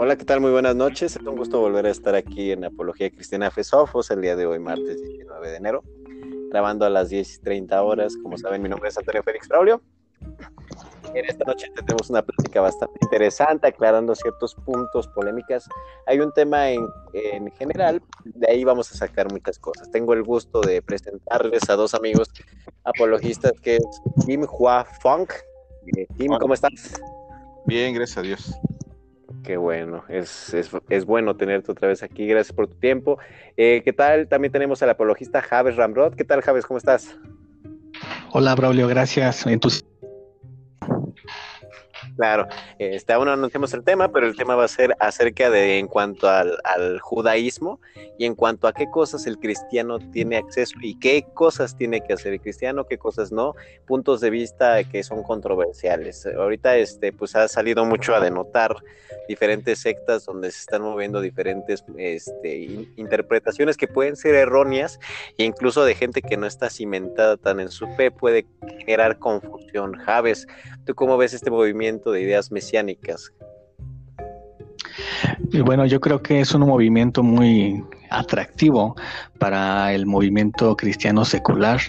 Hola, ¿qué tal? Muy buenas noches. Es un gusto volver a estar aquí en Apología Cristiana Fesofos el día de hoy, martes 19 de enero, grabando a las 10.30 horas. Como saben, mi nombre es Antonio Félix Braulio. En esta noche tenemos una plática bastante interesante, aclarando ciertos puntos, polémicas. Hay un tema en, en, general, de ahí vamos a sacar muchas cosas. Tengo el gusto de presentarles a dos amigos apologistas, que es Tim Hua Funk. Eh, Tim, ¿cómo estás? Bien, gracias a Dios. Qué bueno, es, es, es, bueno tenerte otra vez aquí. Gracias por tu tiempo. Eh, ¿Qué tal? También tenemos al apologista Javes Ramrod. ¿Qué tal, Javes? ¿Cómo estás? Hola, Braulio, gracias. Claro, este, aún no anunciamos el tema, pero el tema va a ser acerca de en cuanto al, al, judaísmo y en cuanto a qué cosas el cristiano tiene acceso y qué cosas tiene que hacer el cristiano, qué cosas no, puntos de vista que son controversiales. Ahorita este, pues ha salido mucho a denotar diferentes sectas donde se están moviendo diferentes este, in, interpretaciones que pueden ser erróneas e incluso de gente que no está cimentada tan en su fe puede generar confusión. Javes, ¿tú cómo ves este movimiento de ideas mesiánicas? Bueno, yo creo que es un movimiento muy atractivo para el movimiento cristiano secular,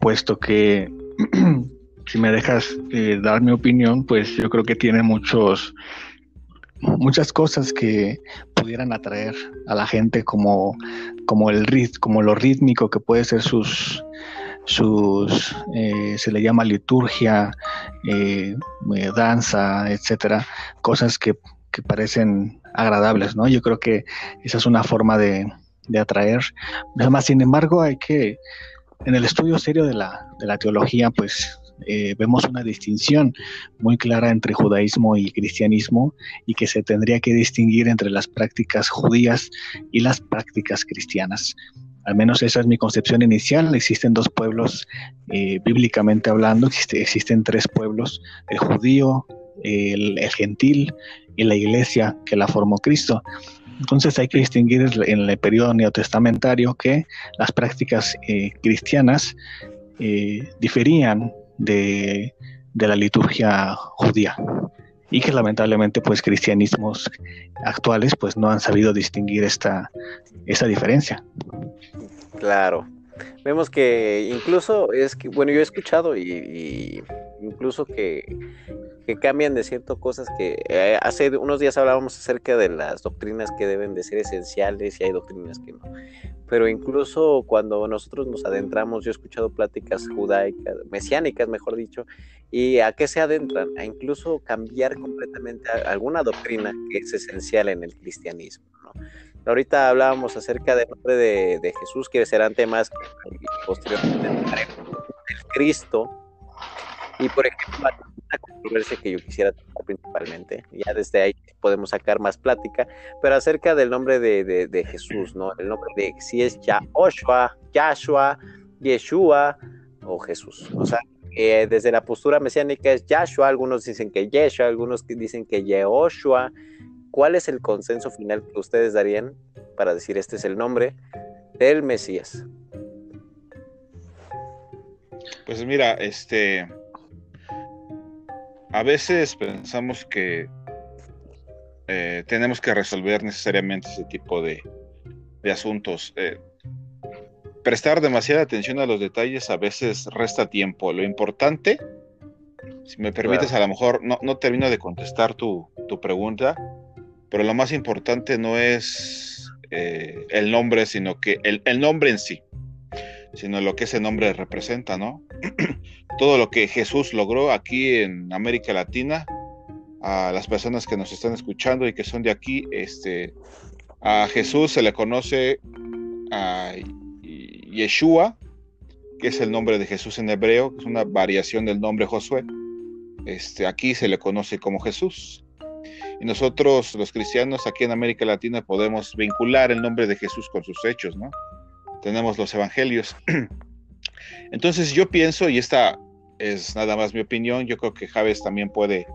puesto que si me dejas eh, dar mi opinión, pues yo creo que tiene muchos muchas cosas que pudieran atraer a la gente como, como el rit, como lo rítmico que puede ser sus sus eh, se le llama liturgia eh, eh, danza etcétera cosas que, que, parecen agradables no yo creo que esa es una forma de, de atraer además sin embargo hay que en el estudio serio de la, de la teología pues eh, vemos una distinción muy clara entre judaísmo y cristianismo y que se tendría que distinguir entre las prácticas judías y las prácticas cristianas. Al menos esa es mi concepción inicial. Existen dos pueblos eh, bíblicamente hablando, existe, existen tres pueblos, el judío, el, el, gentil y la iglesia que la formó Cristo. Entonces hay que distinguir en el periodo neotestamentario que las prácticas eh, cristianas eh, diferían de, de, la liturgia judía y que lamentablemente pues cristianismos actuales pues no han sabido distinguir esta, esta diferencia. Claro. Vemos que incluso es que, bueno, yo he escuchado y, y incluso que, que, cambian de ciertas cosas que eh, hace unos días hablábamos acerca de las doctrinas que deben de ser esenciales y hay doctrinas que no pero incluso cuando nosotros nos adentramos, yo he escuchado pláticas judaicas, mesiánicas, mejor dicho, y a qué se adentran, a incluso cambiar completamente alguna doctrina que es esencial en el cristianismo. Ahorita hablábamos acerca del nombre de, de Jesús, que serán temas que posteriormente el Cristo, y por ejemplo, una controversia que yo quisiera tocar principalmente, ya desde ahí podemos sacar más plática, pero acerca del nombre de, de, de Jesús, ¿no? El nombre de si es Yahoshua, Yahshua, Yeshua o Jesús. O sea, eh, desde la postura mesiánica es Yahshua, algunos dicen que Yeshua, algunos dicen que Yehoshua. ¿Cuál es el consenso final que ustedes darían para decir este es el nombre del Mesías? Pues mira, este, a veces pensamos que eh, tenemos que resolver necesariamente ese tipo de, de asuntos. Eh, prestar demasiada atención a los detalles a veces resta tiempo. Lo importante, si me permites, claro. a lo mejor no, no termino de contestar tu, tu, pregunta, pero lo más importante no es eh, el nombre, sino que el, el nombre en sí sino lo que ese nombre representa, ¿no? Todo lo que Jesús logró aquí en América Latina, a las personas que nos están escuchando y que son de aquí, este, a Jesús se le conoce a Yeshua, que es el nombre de Jesús en hebreo, que es una variación del nombre Josué. Este, aquí se le conoce como Jesús. Y nosotros, los cristianos aquí en América Latina, podemos vincular el nombre de Jesús con sus hechos, ¿no? tenemos los evangelios. Entonces yo pienso, y esta es nada más mi opinión, yo creo que Javes también puede,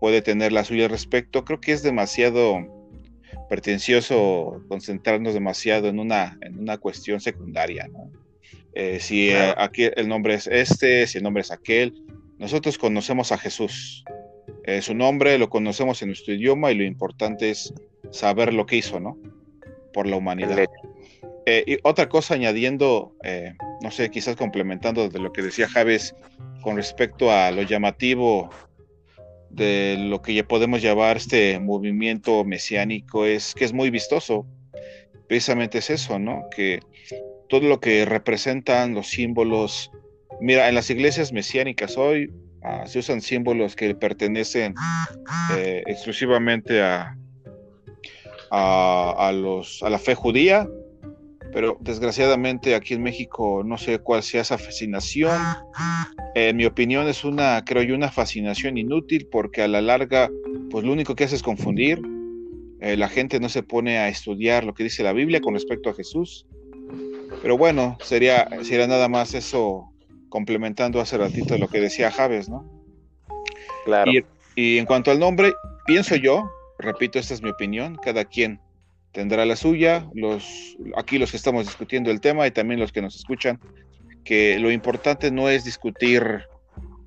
puede tener la suya al respecto, creo que es demasiado pretencioso concentrarnos demasiado en una, en una cuestión secundaria, ¿no? eh, si eh, aquí el nombre es este, si el nombre es aquel, nosotros conocemos a Jesús, eh, su nombre, lo conocemos en nuestro idioma y lo importante es saber lo que hizo, ¿no? Por la humanidad. Eh, y otra cosa añadiendo, eh, no sé, quizás complementando de lo que decía Javes con respecto a lo llamativo de lo que ya podemos llamar este movimiento mesiánico, es que es muy vistoso. Precisamente es eso, ¿no? Que todo lo que representan los símbolos, mira, en las iglesias mesiánicas hoy ah, se usan símbolos que pertenecen eh, exclusivamente a, a, los, a la fe judía, pero desgraciadamente aquí en México no sé cuál sea esa fascinación. En mi opinión es una, creo yo, una fascinación inútil porque a la larga, pues lo único que hace es confundir. Eh, la gente no se pone a estudiar lo que dice la Biblia con respecto a Jesús. Pero bueno, sería, sería nada más eso complementando hace ratito lo que decía Javes, ¿no? Claro. y en cuanto al nombre, pienso yo, repito, esta es mi opinión, cada quien tendrá la suya, los, aquí los que estamos discutiendo el tema y también los que nos escuchan, que lo importante no es discutir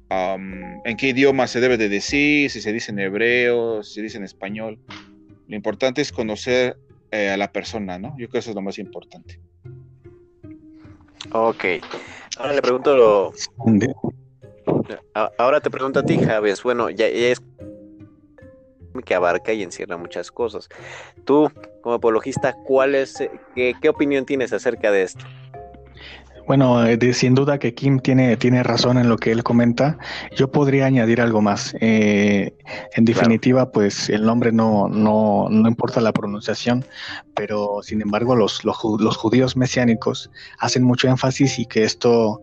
en qué idioma se debe de decir, si se dice en hebreo, si se dice en español. Lo importante es conocer eh, a la persona, ¿no? Yo creo que eso es lo más importante. Ok. Ahora le pregunto... Ahora te pregunto a ti, Javes. Bueno, ya, ya es que abarca y encierra muchas cosas. Tú, como apologista, ¿cuál es, eh, qué, qué opinión tienes acerca de esto? Bueno, eh, sin duda que Kim tiene, tiene razón en lo que él comenta. Yo podría añadir algo más. Eh, en definitiva, pues el nombre no, no, no, importa la pronunciación, pero sin embargo los, los, los, judíos mesiánicos hacen mucho énfasis y que esto,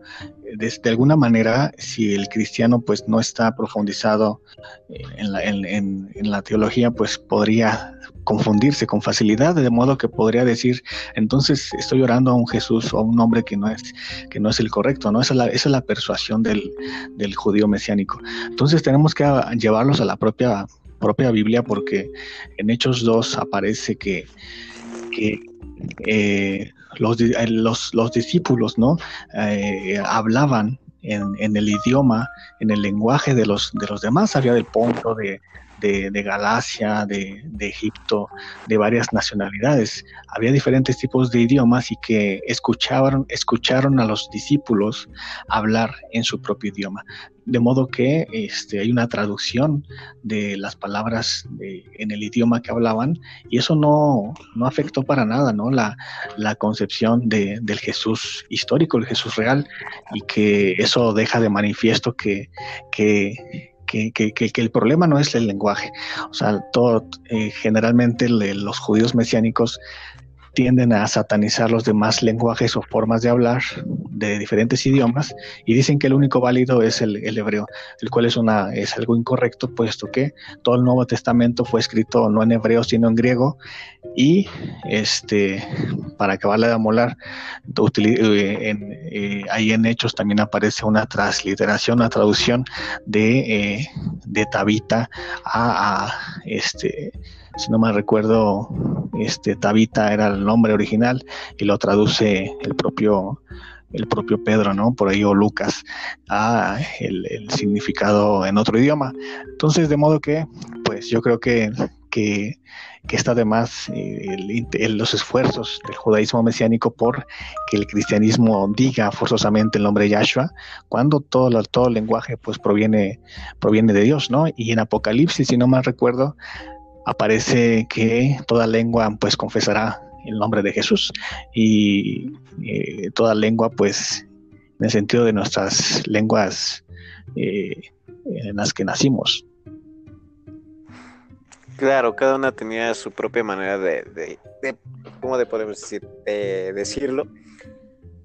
de, alguna manera, si el cristiano pues no está profundizado en la, teología, pues podría confundirse con facilidad, de modo que podría decir, entonces estoy orando a un Jesús o a un hombre que no es, que no es el correcto, ¿no? Esa es la, persuasión del, judío mesiánico. Entonces tenemos que llevarlos a la propia, propia Biblia porque en Hechos 2 aparece que, que eh, los, los, los, discípulos, ¿no? Eh, hablaban en, en, el idioma, en el lenguaje de los, de los demás, había del Ponto, de, de, Galacia, de, Egipto, de varias nacionalidades. Había diferentes tipos de idiomas y que escucharon, escucharon a los discípulos hablar en su propio idioma. De modo que este, hay una traducción de las palabras en el idioma que hablaban y eso no, no afectó para nada ¿no? la, la concepción de, del Jesús histórico, el Jesús real, y que eso deja de manifiesto que, que que, el problema no es el lenguaje. O sea, todo, eh, generalmente los judíos mesiánicos tienden a satanizar los demás lenguajes o formas de hablar de diferentes idiomas y dicen que el único válido es el, hebreo, el cual es, una, es algo incorrecto, puesto que todo el Nuevo Testamento fue escrito no en hebreo, sino en griego, y este, para acabarle de amolar, eh, en, eh, ahí en Hechos también aparece una transliteración, una traducción de, eh, de Tabita a, a este si no me recuerdo, este Tabita era el nombre original y lo traduce el propio el propio Pedro, ¿no? Por ahí o Lucas, a el, significado en otro idioma. Entonces, de modo que, pues yo creo que, que, está de más eh, los esfuerzos del judaísmo mesiánico por que el cristianismo diga forzosamente el nombre Yahshua, cuando todo, todo el lenguaje pues proviene, proviene de Dios, ¿no? Y en Apocalipsis, si no mal recuerdo, aparece que toda lengua pues confesará el nombre de Jesús y eh, toda lengua pues en el sentido de nuestras lenguas eh, en las que nacimos. Claro, cada una tenía su propia manera de, de, de ¿cómo de podemos decir? De decirlo,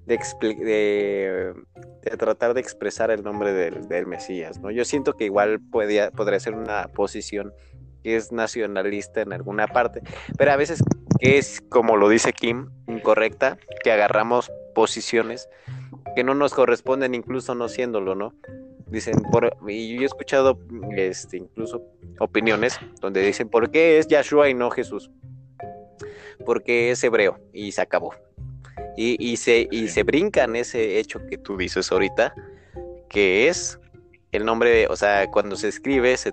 de, de, tratar de expresar el nombre del, del, Mesías, ¿no? Yo siento que igual podía, podría ser una posición que es nacionalista en alguna parte, pero a veces que es, como lo dice Kim, incorrecta, que agarramos posiciones que no nos corresponden, incluso no siéndolo, ¿no? Dicen, por, y yo he escuchado este, incluso opiniones donde dicen, ¿por qué es Yahshua y no Jesús? Porque es hebreo y se acabó. Y, y, se, y se brincan ese hecho que tú dices ahorita, que es el nombre, o sea, cuando se escribe, se,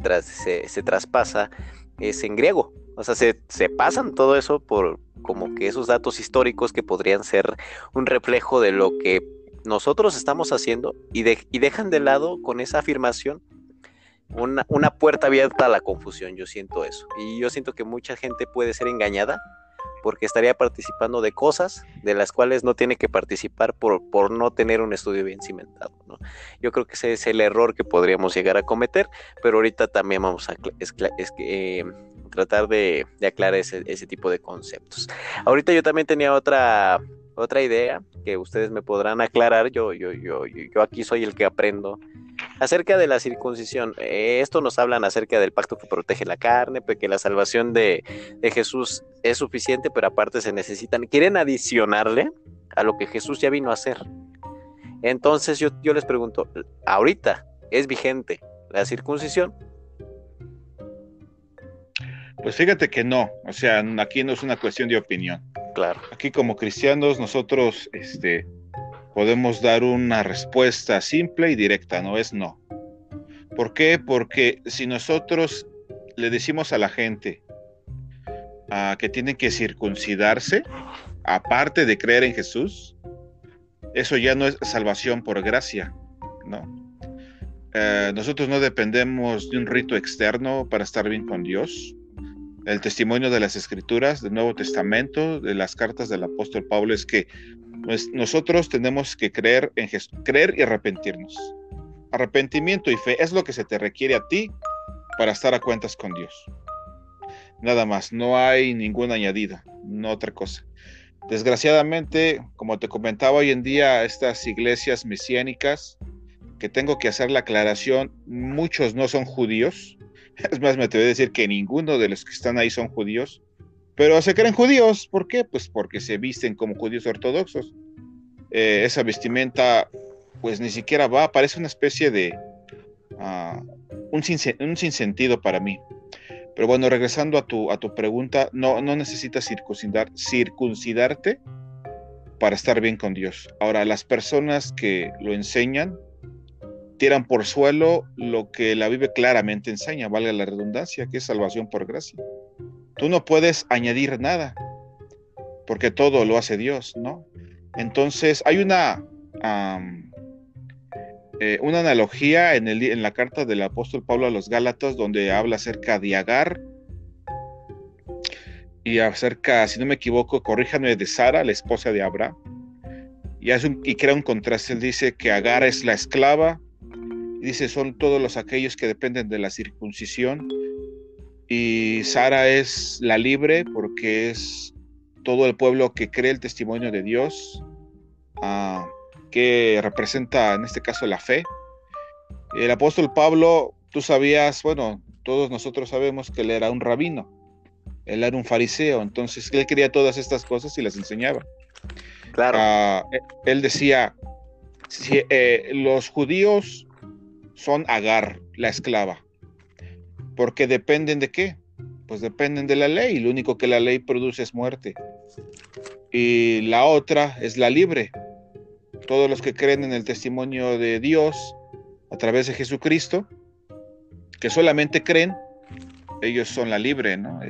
se, traspasa, es en griego. O sea, se, se, pasan todo eso por como que esos datos históricos que podrían ser un reflejo de lo que nosotros estamos haciendo y, y dejan de lado con esa afirmación una, una, puerta abierta a la confusión, yo siento eso. Y yo siento que mucha gente puede ser engañada porque estaría participando de cosas de las cuales no tiene que participar por, por no tener un estudio bien cimentado. Yo creo que ese es el error que podríamos llegar a cometer, pero ahorita también vamos a eh, tratar de, aclarar ese, ese tipo de conceptos. Ahorita yo también tenía otra otra idea que ustedes me podrán aclarar, yo, yo, yo, yo aquí soy el que aprendo acerca de la circuncisión. Eh, esto nos hablan acerca del pacto que protege la carne, porque la salvación de, de, Jesús es suficiente, pero aparte se necesitan, quieren adicionarle a lo que Jesús ya vino a hacer. Entonces yo, yo les pregunto, ahorita es vigente la circuncisión. Pues fíjate que no, o sea, aquí no es una cuestión de opinión. Claro. Aquí como cristianos nosotros este, podemos dar una respuesta simple y directa, no es no. ¿Por qué? Porque si nosotros le decimos a la gente ah, que tienen que circuncidarse, aparte de creer en Jesús, eso ya no es salvación por gracia, ¿no? Eh, nosotros no dependemos de un rito externo para estar bien con Dios el testimonio de las escrituras del Nuevo Testamento, de las cartas del apóstol Pablo, es que nosotros tenemos que creer en Jesús, creer y arrepentirnos. Arrepentimiento y fe es lo que se te requiere a ti para estar a cuentas con Dios. Nada más, no hay ningún añadido, no otra cosa. Desgraciadamente, como te comentaba hoy en día, estas iglesias mesiánicas, que tengo que hacer la aclaración, muchos no son judíos, Es más, me atrevo a decir que ninguno de los que están ahí son judíos, pero se creen judíos. ¿Por qué? Pues porque se visten como judíos ortodoxos. Eh, esa vestimenta, pues ni siquiera va, parece una especie de uh, un, un sinsentido para mí. Pero bueno, regresando a tu, a tu pregunta, no, no necesitas circuncidar, circuncidarte para estar bien con Dios. Ahora, las personas que lo enseñan, tiran por suelo lo que la Biblia claramente enseña, valga la redundancia, que es salvación por gracia. Tú no puedes añadir nada, porque todo lo hace Dios, ¿no? Entonces, hay una, eh, una analogía en, la carta del apóstol Pablo a los Gálatas, donde habla acerca de Agar y acerca, si no me equivoco, corríjame, de Sara, la esposa de Abraham. Y, y crea un contraste. Él dice que Agar es la esclava dice, son todos los aquellos que dependen de la circuncisión. Y Sara es la libre porque es todo el pueblo que cree el testimonio de Dios, ah, que representa en este caso la fe. El apóstol Pablo, tú sabías, bueno, todos nosotros sabemos que él era un rabino, él era un fariseo, entonces él quería todas estas cosas y las enseñaba. Claro. Ah, él decía, si, eh, los judíos son Agar, la esclava. Porque dependen de qué? Pues dependen de la ley. Lo único que la ley produce es muerte. Y la otra es la libre. Todos los que creen en el testimonio de Dios a través de Jesucristo, que solamente creen, ellos son la libre, ¿no?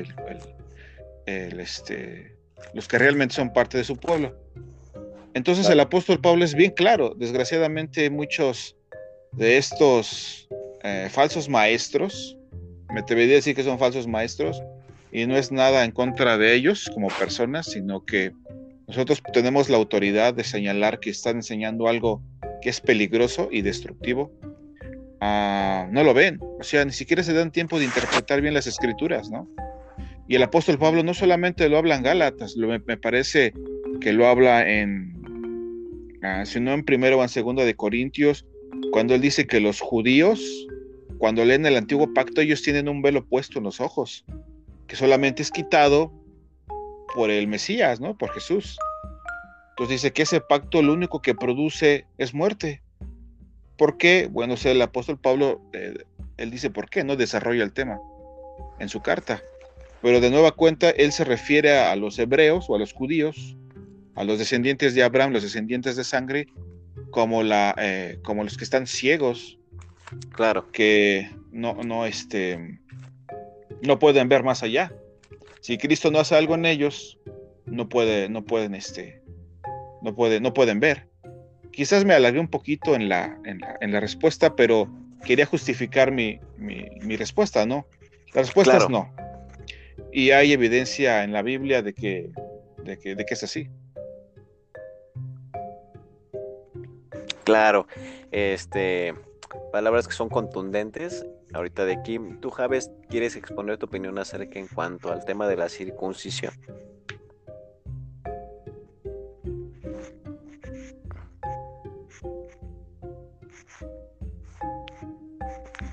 este, los que realmente son parte de su pueblo. Entonces el apóstol Pablo es bien claro. Desgraciadamente muchos de estos eh, falsos maestros, me atrevería a decir que son falsos maestros, y no es nada en contra de ellos como personas, sino que nosotros tenemos la autoridad de señalar que están enseñando algo que es peligroso y destructivo. Ah, no lo ven, o sea, ni siquiera se dan tiempo de interpretar bien las escrituras, ¿no? Y el apóstol Pablo no solamente lo habla en Gálatas, lo, me, parece que lo habla en, ah, sino en primero o en segundo de Corintios, cuando él dice que los judíos, cuando leen el antiguo pacto, ellos tienen un velo puesto en los ojos, que solamente es quitado por el Mesías, ¿no? Por Jesús. Entonces dice que ese pacto lo único que produce es muerte. ¿Por qué? Bueno, el apóstol Pablo, eh, él dice por qué, ¿no? Desarrolla el tema en su carta. Pero de nueva cuenta, él se refiere a los hebreos o a los judíos, a los descendientes de Abraham, los descendientes de sangre, como, eh, como los que están ciegos Claro. Que no, no, este, no pueden ver más allá. Si Cristo no hace algo en ellos, no puede, no pueden, este, no puede, no pueden ver. Quizás me alargué un poquito en la, en la, respuesta, pero quería justificar mi, respuesta, ¿no? La respuesta es no. Y hay evidencia en la Biblia de que, de que, de que es así. Claro, este, palabras que son contundentes. Ahorita de Kim, tú Javes, ¿quieres exponer tu opinión acerca en cuanto al tema de la circuncisión?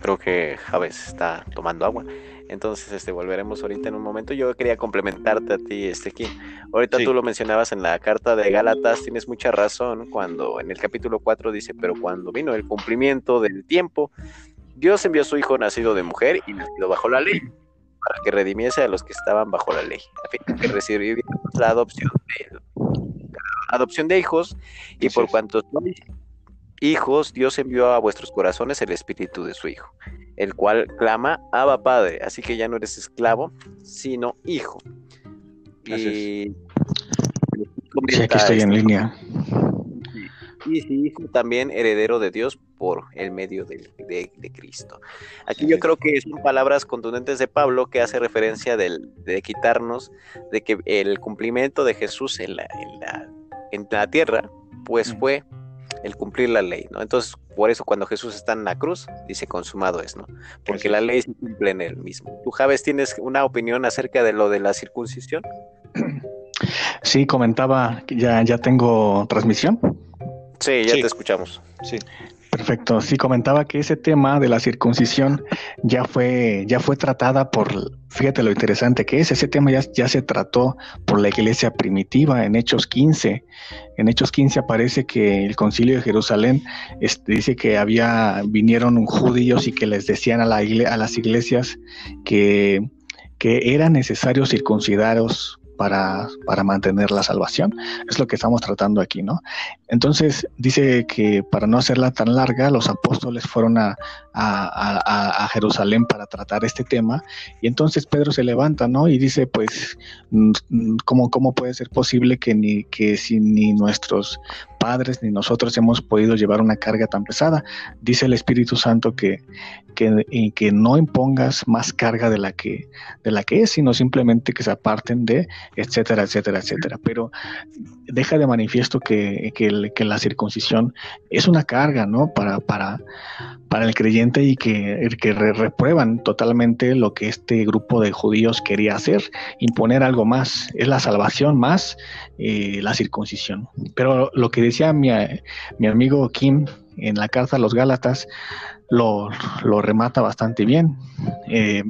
Creo que Javes está tomando agua. Entonces, este, volveremos ahorita en un momento. Yo quería complementarte a ti, este, Kim. Ahorita tú lo mencionabas en la carta de Gálatas, tienes mucha razón cuando en el capítulo 4 dice, pero cuando vino el cumplimiento del tiempo, Dios envió a su Hijo nacido de mujer y nacido bajo la ley, para que redimiese a los que estaban bajo la ley, a fin de que recibiera la adopción de, adopción de hijos, y por cuanto sois hijos, Dios envió a vuestros corazones el espíritu de su Hijo, el cual clama, Abba Padre, así que ya no eres esclavo, sino hijo. Y sí, aquí estoy en línea. Y sí, también heredero de Dios por el medio de, Cristo. Aquí yo creo que son palabras contundentes de Pablo que hace referencia de quitarnos de que el cumplimiento de Jesús en la, en la, en la tierra, pues fue el cumplir la ley, ¿no? Entonces, por eso cuando Jesús está en la cruz, dice consumado es, ¿no? Porque la ley se cumple en él mismo. ¿Tú, Javes, tienes una opinión acerca de lo de la circuncisión? Sí, comentaba que ya, ya tengo transmisión. Sí, ya te escuchamos. Sí. Perfecto. Sí, comentaba que ese tema de la circuncisión ya fue, ya fue tratada por, fíjate lo interesante que es, ese tema ya, ya se trató por la iglesia primitiva en Hechos 15. En Hechos 15 aparece que el concilio de Jerusalén este, dice que había, vinieron judíos y que les decían a, la a las iglesias que, que era necesario circuncidaros para, para, mantener la salvación. Es lo que estamos tratando aquí, ¿no? Entonces dice que para no hacerla tan larga, los apóstoles fueron a, a, Jerusalén para tratar este tema y entonces Pedro se levanta, ¿no? Y dice, pues, mm, ¿cómo, cómo puede ser posible que, ni, que si ni nuestros padres ni nosotros hemos podido llevar una carga tan pesada? Dice el Espíritu Santo que, que, que no impongas más carga de la que, de la que es, sino simplemente que se aparten de, etcétera, etcétera, etcétera. Pero deja de manifiesto que, que, la circuncisión es una carga, ¿no? Para, para, para el creyente y que, que reprueban totalmente lo que este grupo de judíos quería hacer, imponer algo más, es la salvación más eh, la circuncisión. Pero lo que decía mi, mi amigo Kim en la carta a los Gálatas, lo, remata bastante bien. Eh,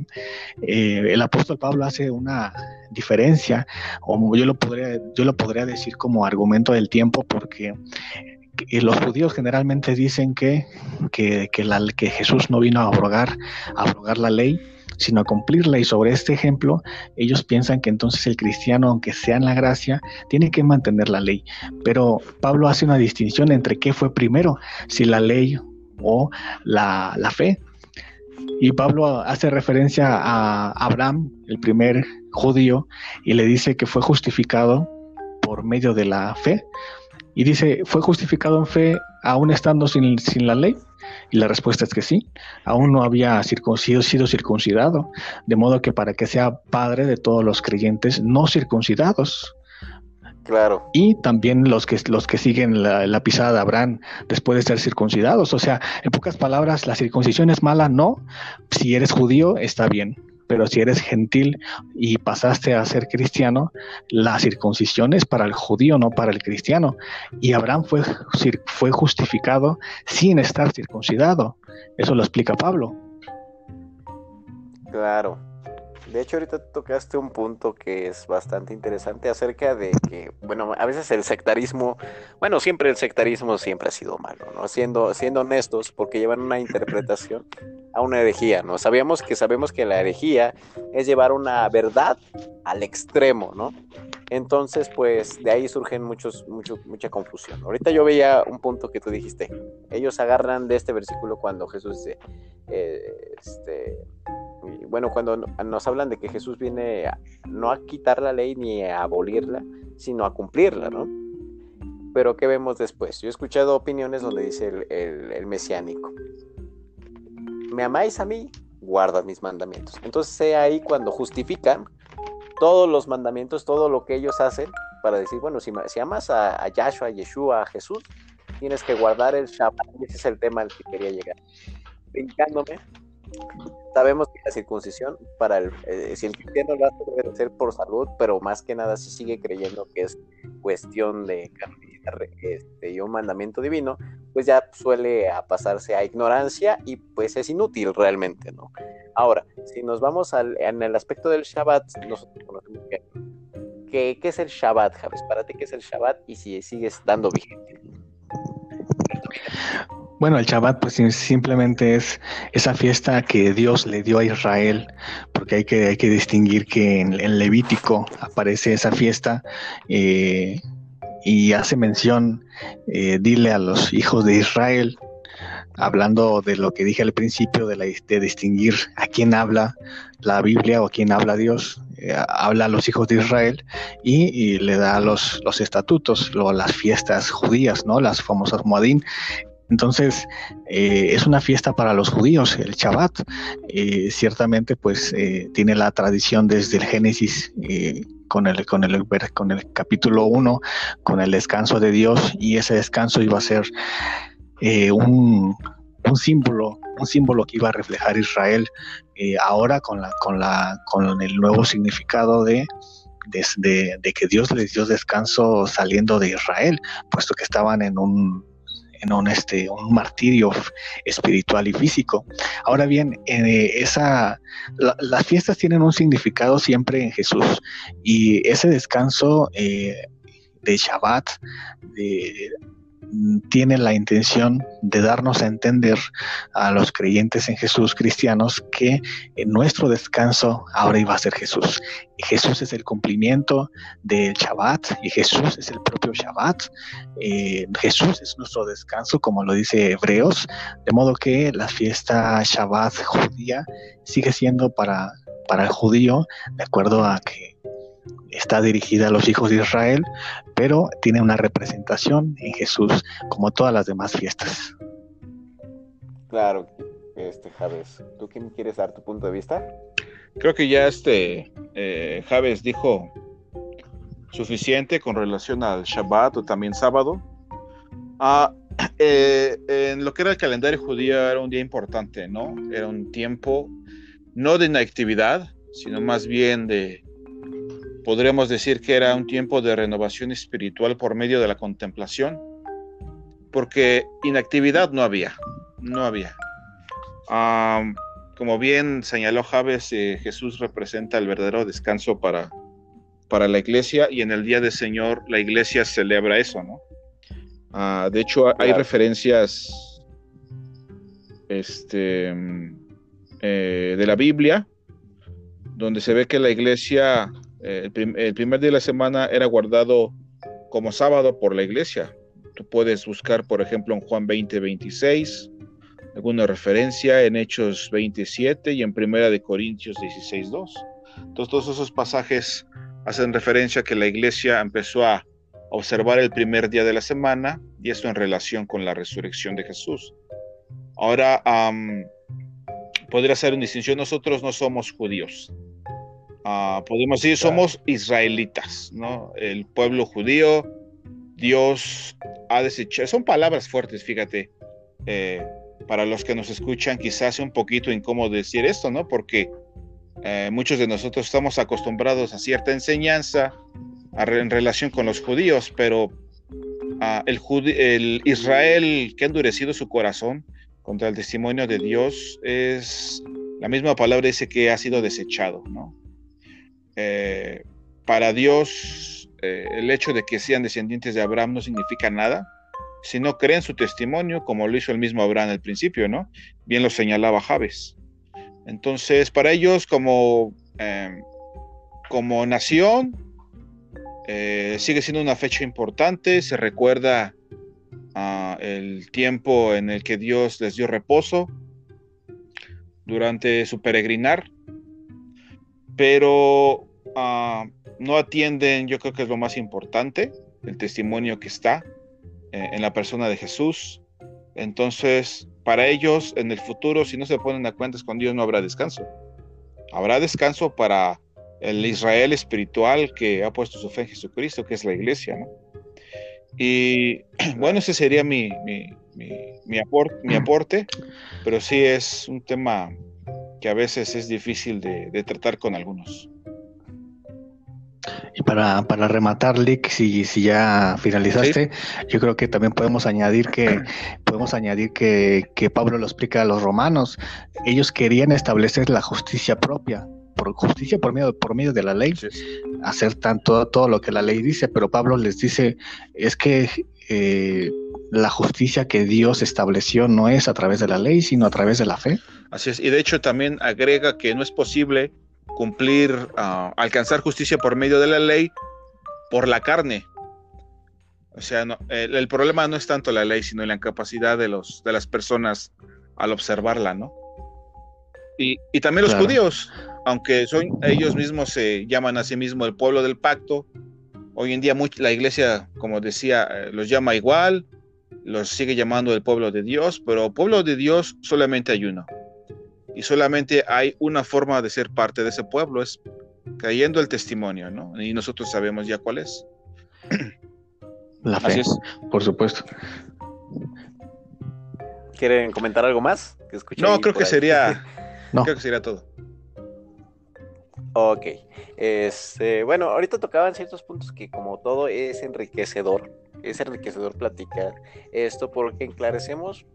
eh, el apóstol Pablo hace una diferencia, o yo lo podría, yo lo podría decir como argumento del tiempo, porque los judíos generalmente dicen que, que, la, que Jesús no vino a abrogar, a abrogar la ley, sino a cumplirla. Y sobre este ejemplo, ellos piensan que entonces el cristiano, aunque sea en la gracia, tiene que mantener la ley. Pero Pablo hace una distinción entre qué fue primero, si la ley o la, la fe. Y Pablo hace referencia a Abraham, el primer judío, y le dice que fue justificado por medio de la fe. Y dice, ¿fue justificado en fe aún estando sin, la ley? Y la respuesta es que sí, aún no había circuncido, sido circuncidado, de modo que para que sea padre de todos los creyentes no circuncidados. Claro. Y también los que, los que siguen la, la, pisada de Abraham después de ser circuncidados. O sea, en pocas palabras, la circuncisión es mala, no. Si eres judío, está bien pero si eres gentil y pasaste a ser cristiano, la circuncisión es para el judío, no para el cristiano. Y Abraham fue, fue justificado sin estar circuncidado. Eso lo explica Pablo. Claro. De hecho, ahorita tocaste un punto que es bastante interesante acerca de que, bueno, a veces el sectarismo, bueno, siempre el sectarismo siempre ha sido malo, ¿no? Siendo, siendo honestos, porque llevan una interpretación a una herejía, ¿no? Sabíamos que sabemos que la herejía es llevar una verdad al extremo, ¿no? Entonces, pues de ahí surgen muchos, mucho, mucha confusión. Ahorita yo veía un punto que tú dijiste. Ellos agarran de este versículo cuando Jesús dice, eh, este, bueno, cuando nos hablan de que Jesús viene no a quitar la ley ni a abolirla, sino a cumplirla, ¿no? Pero ¿qué vemos después? Yo he escuchado opiniones donde dice el, mesiánico, me amáis a mí, guardad mis mandamientos. Entonces sea ahí cuando justifican todos los mandamientos, todo lo que ellos hacen para decir, bueno, si, si amas a, a, Yahshua, a Yeshua, a Jesús, tienes que guardar el Shabbat. Ese es el tema al que quería llegar. Brincándome, sabemos que la circuncisión para el, eh, si el cristiano lo hace debe por salud, pero más que nada si sigue creyendo que es cuestión de este, y un mandamiento divino, pues ya suele pasarse a ignorancia y pues es inútil realmente, ¿no? Ahora, si nos vamos al, en el aspecto del Shabbat, nosotros conocemos que, que, ¿qué es el Shabbat, Javes? Para ti, ¿qué es el Shabbat? Y si sigues dando vigente. Bueno, el Shabbat pues simplemente es esa fiesta que Dios le dio a Israel, porque hay que, hay que distinguir que en, Levítico aparece esa fiesta eh, y hace mención, eh, dile a los hijos de Israel, hablando de lo que dije al principio, de, la, de distinguir a quién habla la Biblia o a quién habla Dios, eh, habla a los hijos de Israel y, y le da los, los estatutos, lo, las fiestas judías, ¿no? las famosas Moadín, entonces, eh, es una fiesta para los judíos, el Shabbat. Eh, ciertamente, pues eh, tiene la tradición desde el Génesis eh, con, el, con, el, con el capítulo 1, con el descanso de Dios, y ese descanso iba a ser eh, un, un, símbolo, un símbolo que iba a reflejar Israel eh, ahora con, la, con, la, con el nuevo significado de de, que Dios les dio descanso saliendo de Israel, puesto que estaban en un en un, este, un martirio espiritual y físico. Ahora bien, eh, esa, la, las fiestas tienen un significado siempre en Jesús y ese descanso eh, de Shabbat, de, tiene la intención de darnos a entender a los creyentes en Jesús cristianos que nuestro descanso ahora iba a ser Jesús. Y Jesús es el cumplimiento del Shabbat y Jesús es el propio Shabbat. Eh, Jesús es nuestro descanso, como lo dice Hebreos, de modo que la fiesta Shabbat judía sigue siendo para, para el judío, de acuerdo a que está dirigida a los hijos de Israel, pero tiene una representación en Jesús, como todas las demás fiestas. Claro, este Javes, ¿tú quién quieres dar tu punto de vista? Creo que ya este eh, Javes dijo suficiente con relación al Shabbat o también sábado. Ah, eh, en lo que era el calendario judío era un día importante, ¿no? Era un tiempo no de inactividad, sino más bien de podríamos decir que era un tiempo de renovación espiritual por medio de la contemplación, porque inactividad no había, no había. Um, como bien señaló Javes, eh, Jesús representa el verdadero descanso para, para la iglesia y en el Día del Señor la iglesia celebra eso, ¿no? Uh, de hecho, hay claro. referencias este, eh, de la Biblia donde se ve que la iglesia el, prim el, primer día de la semana era guardado como sábado por la iglesia. Tú puedes buscar, por ejemplo, en Juan 20, 26, alguna referencia en Hechos 27 y en Primera de Corintios 16, 2. Entonces, todos esos pasajes hacen referencia a que la iglesia empezó a observar el primer día de la semana y eso en relación con la resurrección de Jesús. Ahora, um, podría ser una distinción, nosotros no somos judíos, Uh, podemos decir, somos israelitas, ¿no? El pueblo judío, Dios ha desechado, son palabras fuertes, fíjate, eh, para los que nos escuchan quizás sea un poquito incómodo decir esto, ¿no? Porque eh, muchos de nosotros estamos acostumbrados a cierta enseñanza a re en relación con los judíos, pero uh, el, el Israel que ha endurecido su corazón contra el testimonio de Dios es, la misma palabra dice que ha sido desechado, ¿no? Eh, para Dios eh, el hecho de que sean descendientes de Abraham no significa nada, si no creen su testimonio, como lo hizo el mismo Abraham al principio, ¿no? Bien lo señalaba Javes. Entonces, para ellos como, em, como nación, eh, sigue siendo una fecha importante, se recuerda ah, el tiempo en el que Dios les dio reposo durante su peregrinar, pero ah, no atienden, yo creo que es lo más importante, el testimonio que está eh, en la persona de Jesús. Entonces, para ellos, en el futuro, si no se ponen a cuentas con Dios, no habrá descanso. Habrá descanso para el Israel espiritual que ha puesto su fe en Jesucristo, que es la iglesia, Y bueno, ese sería mi, mi, aporte, pero sí es un tema que a veces es difícil de tratar con algunos. Y para, para rematar, Lick, si, si ya finalizaste, yo creo que también podemos añadir que podemos añadir que, que Pablo lo explica a los romanos. Ellos querían establecer la justicia propia, por justicia por medio, por medio de la ley, hacer tanto todo lo que la ley dice, pero Pablo les dice es que eh, la justicia que Dios estableció no es a través de la ley, sino a través de la fe. Así es, y de hecho también agrega que no es posible cumplir, ah, alcanzar justicia por medio de la ley por la carne. O sea, el, problema no es tanto la ley, sino la incapacidad de, los, de las personas al observarla, ¿no? Y, también los judíos, aunque son, ellos mismos se llaman a sí mismos el pueblo del pacto, hoy en día la iglesia, como decía, eh, los llama igual, los sigue llamando el pueblo de Dios, pero pueblo de Dios solamente hay uno, y solamente hay una forma de ser parte de ese pueblo, es cayendo el testimonio, ¿no? Y nosotros sabemos ya cuál es. La fe, por supuesto. ¿Quieren comentar algo más? no, creo que sería, no. creo que sería todo. Ok. Este, bueno, ahorita tocaban ciertos puntos que como todo es enriquecedor, es enriquecedor platicar esto porque enclarecemos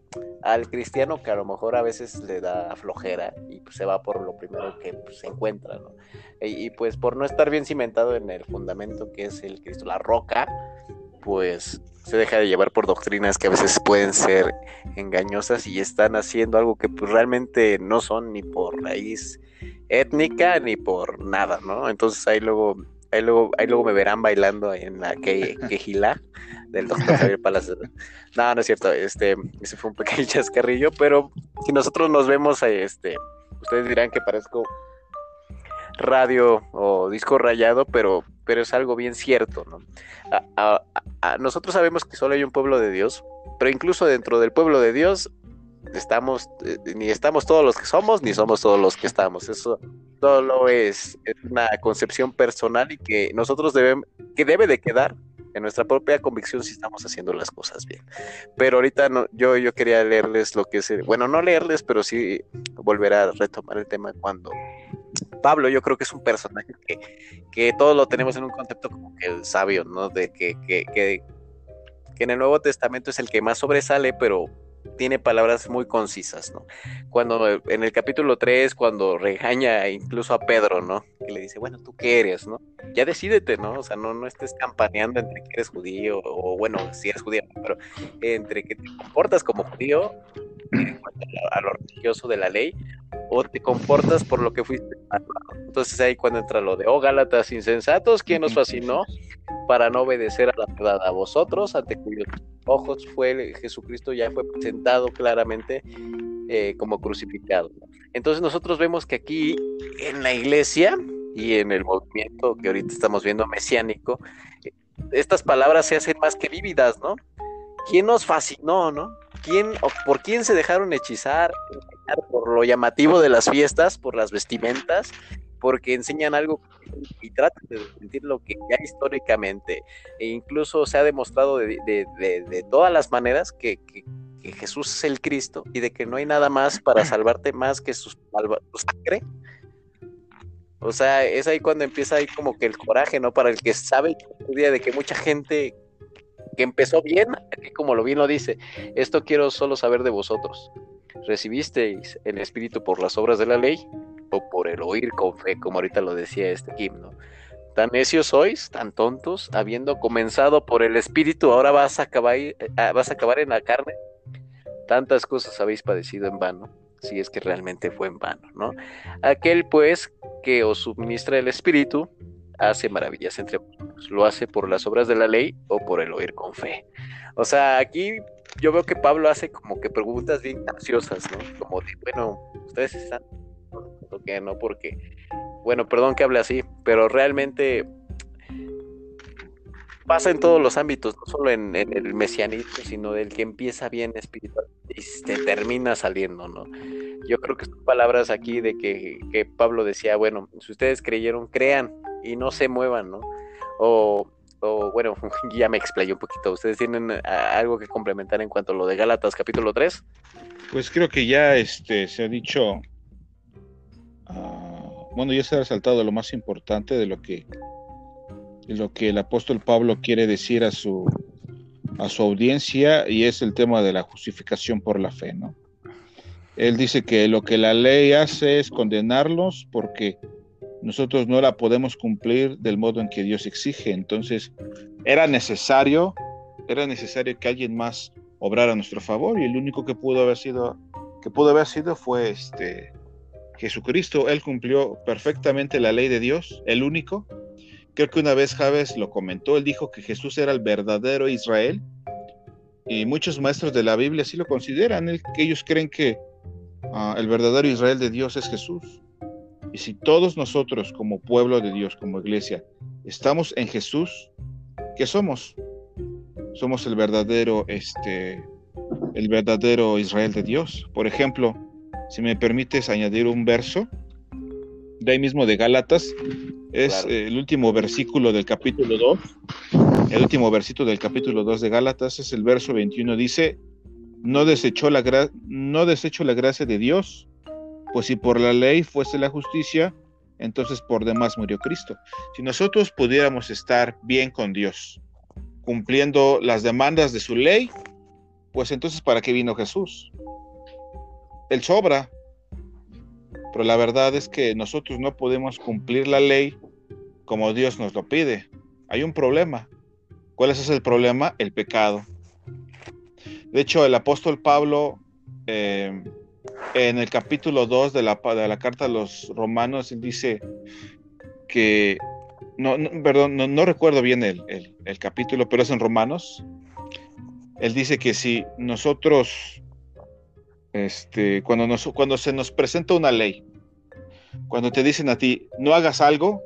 al cristiano que a lo mejor a veces le da flojera y pues, se va por lo primero que pues, se encuentra, ¿no? Y, pues por no estar bien cimentado en el fundamento que es el Cristo, la roca, pues se deja de llevar por doctrinas que a veces pueden ser engañosas y están haciendo algo que pues realmente no son ni por raíz étnica ni por nada, ¿no? Entonces ahí luego, ahí luego, ahí luego me verán bailando en la que, quejila del doctor Javier Palacios. No, no es cierto, este, ese fue un pequeño chascarrillo, pero si nosotros nos vemos, este, ustedes dirán que parezco radio o disco rayado, pero, pero es algo bien cierto, ¿no? nosotros sabemos que solo hay un pueblo de Dios, pero incluso dentro del pueblo de Dios estamos, eh, ni estamos todos los que somos, ni somos todos los que estamos. Eso solo es, una concepción personal y que nosotros debemos, que debe de quedar en nuestra propia convicción si estamos haciendo las cosas bien. Pero ahorita no, yo, yo quería leerles lo que es, bueno, no leerles, pero sí volver a retomar el tema cuando Pablo yo creo que es un personaje que, que todos lo tenemos en un concepto como que el sabio, ¿no? De que, que, que en el Nuevo Testamento es el que más sobresale, pero tiene palabras muy concisas, ¿no? Cuando en el capítulo 3, cuando regaña incluso a Pedro, ¿no? Que le dice, bueno, ¿tú qué eres, no? Ya decídete, ¿no? O sea, no, no estés campaneando entre que eres judío, o bueno, si eres judío, pero entre que te comportas como judío, a lo religioso de la ley, o te comportas por lo que fuiste. Entonces ahí cuando entra lo de, oh Gálatas insensatos, ¿quién nos fascinó para no obedecer a la verdad? A vosotros, ante cuyos ojos fue Jesucristo ya fue presentado claramente eh, como crucificado. Entonces nosotros vemos que aquí en la iglesia y en el movimiento que ahorita estamos viendo mesiánico, estas palabras se hacen más que vívidas, ¿no? ¿Quién nos fascinó, no? ¿Quién o por quién se dejaron hechizar? Por lo llamativo de las fiestas, por las vestimentas, porque enseñan algo y tratan de sentir lo que ya históricamente e incluso se ha demostrado de, todas las maneras que, Jesús es el Cristo y de que no hay nada más para salvarte más que su, sangre. O sea, es ahí cuando empieza ahí como que el coraje, ¿no? Para el que sabe de que mucha gente que empezó bien, aquí como lo bien lo dice, esto quiero solo saber de vosotros. ¿Recibisteis el Espíritu por las obras de la ley o por el oír con fe, como ahorita lo decía este himno. Tan necios sois, tan tontos, habiendo comenzado por el espíritu, ahora vas a acabar, eh, ah, vas a acabar en la carne. Tantas cosas habéis padecido en vano, si es que realmente fue en vano, ¿no? Aquel pues que os suministra el espíritu hace maravillas entre vosotros, lo hace por las obras de la ley o por el oír con fe. O sea, aquí yo veo que Pablo hace como que preguntas bien ansiosas, ¿no? Como de, bueno, ustedes están, que no, porque, bueno, perdón que hable así, pero realmente pasa en todos los ámbitos, no solo en, el mesianismo, sino del que empieza bien espiritual y se termina saliendo, ¿no? Yo creo que son palabras aquí de que, que Pablo decía, bueno, si ustedes creyeron, crean y no se muevan, ¿no? O o bueno, ya me explayé un poquito. ¿Ustedes tienen eh, algo que complementar en cuanto a lo de Gálatas capítulo 3? Pues creo que ya este, se ha dicho, ah, bueno, ya se ha resaltado lo más importante de lo que, de lo que el apóstol Pablo quiere decir a su, a su audiencia y es el tema de la justificación por la fe, ¿no? Él dice que lo que la ley hace es condenarlos porque nosotros no la podemos cumplir del modo en que Dios exige. Entonces, era necesario, era necesario que alguien más obrara a nuestro favor y el único que pudo haber sido que pudo haber sido fue este Jesucristo. Él cumplió perfectamente la ley de Dios, el único. Creo que una vez Javes lo comentó, él dijo que Jesús era el verdadero Israel y muchos maestros de la Biblia así lo consideran, ellos creen que ah, el verdadero Israel de Dios es Jesús. Y si todos nosotros como pueblo de Dios, como iglesia, estamos en Jesús, ¿qué somos? Somos el verdadero, este, el verdadero Israel de Dios. Por ejemplo, si me permites añadir un verso, de ahí mismo de Gálatas, es el último versículo del capítulo 2. El último versículo del capítulo 2 de Gálatas es el verso 21, dice, no desechó la, no desechó la gracia de Dios, pues si por la ley fuese la justicia, entonces por demás murió Cristo. Si nosotros pudiéramos estar bien con Dios, cumpliendo las demandas de su ley, pues entonces ¿para qué vino Jesús? Él sobra. Pero la verdad es que nosotros no podemos cumplir la ley como Dios nos lo pide. Hay un problema. ¿Cuál es ese problema? El pecado. De hecho, el apóstol Pablo eh, en el capítulo 2 de la, de la carta a los romanos, dice que, no, perdón, no, recuerdo bien el, capítulo, pero es en Romanos. Él dice que si nosotros, este, cuando, nos, cuando se nos presenta una ley, cuando te dicen a ti, no hagas algo,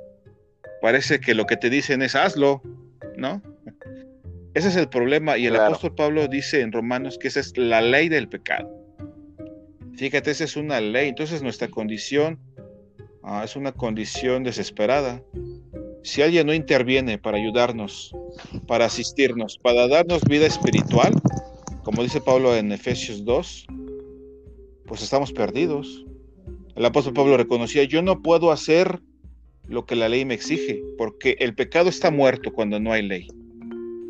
parece que lo que te dicen es hazlo, ¿no? Ese es el problema. Y el apóstol Pablo dice en Romanos que esa es la ley del pecado. Fíjate, esa es una ley. Entonces nuestra condición ah, es una condición desesperada. Si alguien no interviene para ayudarnos, para asistirnos, para darnos vida espiritual, como dice Pablo en Efesios 2, pues estamos perdidos. El apóstol Pablo reconocía, yo no puedo hacer lo que la ley me exige, porque el pecado está muerto cuando no hay ley.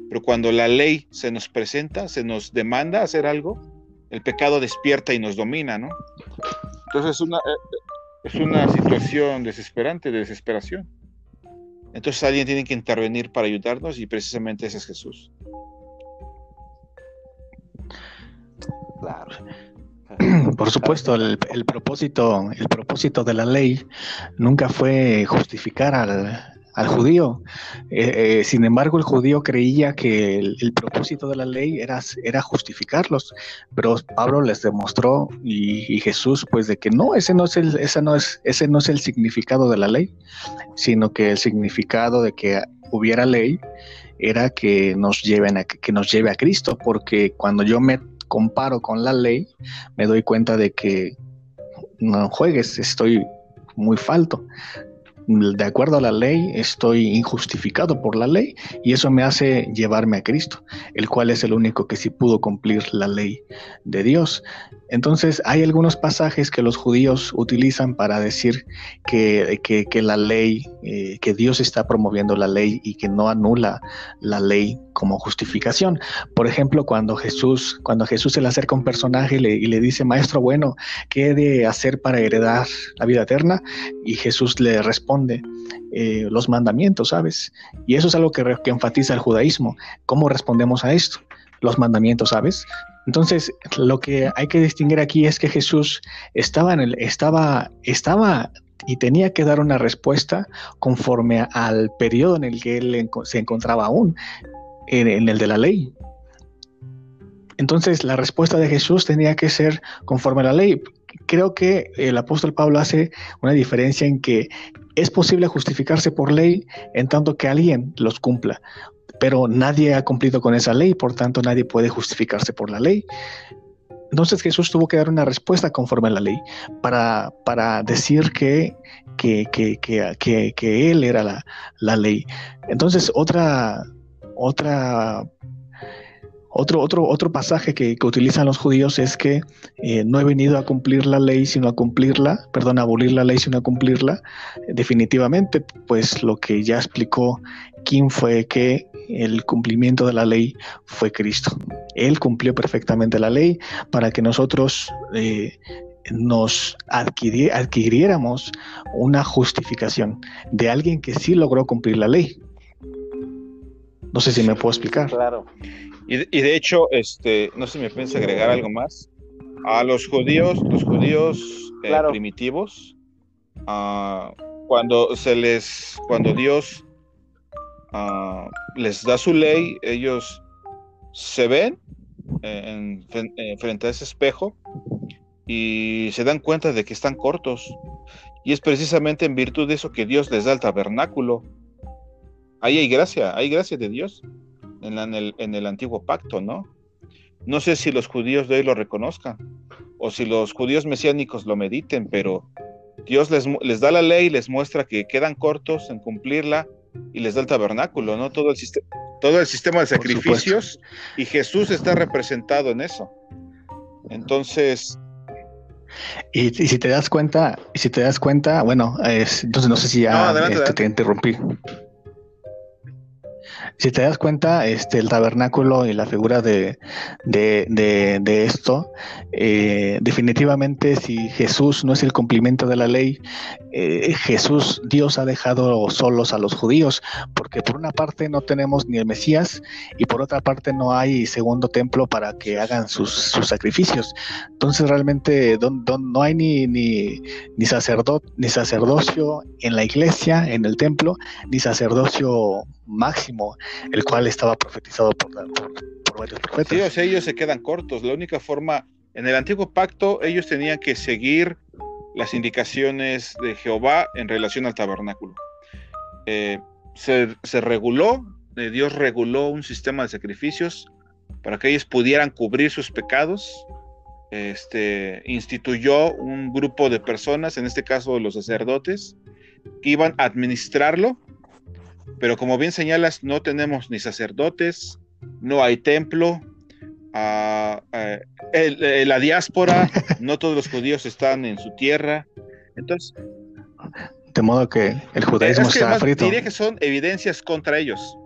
Pero cuando la ley se nos presenta, se nos demanda hacer algo, el pecado despierta y nos domina, ¿no? Entonces es una, eh, es una situación desesperante, de desesperación. Entonces alguien tiene que intervenir para ayudarnos y precisamente ese es Jesús. Claro. Por supuesto, el, el, propósito, el propósito de la ley nunca fue justificar al, al judío. Eh, eh, sin embargo, el judío creía que el, propósito de la ley era, justificarlos, pero Pablo les demostró y, Jesús, pues, de que no, ese no es el, ese no es, ese no es el significado de la ley, sino que el significado de que hubiera ley era que nos lleven a, que nos lleve a Cristo, porque cuando yo me comparo con la ley, me doy cuenta de que no juegues, estoy muy falto de acuerdo a la ley, estoy injustificado por la ley y eso me hace llevarme a Cristo, el cual es el único que sí pudo cumplir la ley de Dios. Entonces, hay algunos pasajes que los judíos utilizan para decir que, que, la ley, eh, que Dios está promoviendo la ley y que no anula la ley como justificación. Por ejemplo, cuando Jesús, cuando Jesús se le acerca un personaje y le, y le dice, maestro bueno, ¿qué he de hacer para heredar la vida eterna? Y Jesús le responde, eh, los mandamientos, ¿sabes? Y eso es algo que, enfatiza el judaísmo. ¿Cómo respondemos a esto? Los mandamientos, ¿sabes? Entonces, lo que hay que distinguir aquí es que Jesús estaba en el, estaba, estaba y tenía que dar una respuesta conforme al periodo en el que él se encontraba aún, en, el de la ley. Entonces, la respuesta de Jesús tenía que ser conforme a la ley. Creo que el apóstol Pablo hace una diferencia en que es posible justificarse por ley en tanto que alguien los cumpla pero nadie ha cumplido con esa ley, por tanto nadie puede justificarse por la ley. Entonces Jesús tuvo que dar una respuesta conforme a la ley para, para decir que, que, que, que Él era la, la, ley. Entonces otra, otra otro, otro, otro pasaje que, utilizan los judíos es que eh, no he venido a cumplir la ley, sino a cumplirla, perdón, a abolir la ley, sino a cumplirla. definitivamente, pues lo que ya explicó Kim fue que el cumplimiento de la ley fue Cristo. Él cumplió perfectamente la ley para que nosotros eh, nos adquiriéramos una justificación de alguien que sí logró cumplir la ley. No sé si me puedo explicar. Claro. Y, de hecho, este, no sé si me piensa agregar algo más. A los judíos, los judíos eh, primitivos, ah, cuando se les, cuando Dios ah, les da su ley, ellos se ven en, frente a ese espejo y se dan cuenta de que están cortos. Y es precisamente en virtud de eso que Dios les da el tabernáculo. Ahí hay gracia, hay gracia de Dios en, el, antiguo pacto, ¿no? No sé si los judíos de hoy lo reconozcan o si los judíos mesiánicos lo mediten, pero Dios les, les da la ley, les muestra que quedan cortos en cumplirla y les da el tabernáculo, ¿no? Todo el, todo el sistema de sacrificios y Jesús está representado en eso. Entonces, y, si te das cuenta, si te das cuenta, bueno, entonces no sé si ya este, te interrumpí. Si te das cuenta, este, el tabernáculo y la figura de, de, esto, eh, definitivamente si Jesús no es el cumplimiento de la ley, eh, Jesús, Dios ha dejado solos a los judíos, porque por una parte no tenemos ni el Mesías y por otra parte no hay segundo templo para que hagan sus, sacrificios. Entonces realmente no hay ni, ni, ni, sacerdot, ni sacerdocio en la iglesia, en el templo, ni sacerdocio máximo, el cual estaba profetizado por. Sí, o sea, ellos se quedan cortos. La única forma, en el antiguo pacto, ellos tenían que seguir las indicaciones de Jehová en relación al tabernáculo. Eh, se, reguló, eh, Dios reguló un sistema de sacrificios para que ellos pudieran cubrir sus pecados. Este, instituyó un grupo de personas, en este caso los sacerdotes, que iban a administrarlo pero como bien señalas, no tenemos ni sacerdotes, no hay templo, uh, la diáspora, no todos los judíos están en su tierra. Entonces, de modo que el judaísmo es está frito. Diría que son evidencias contra ellos,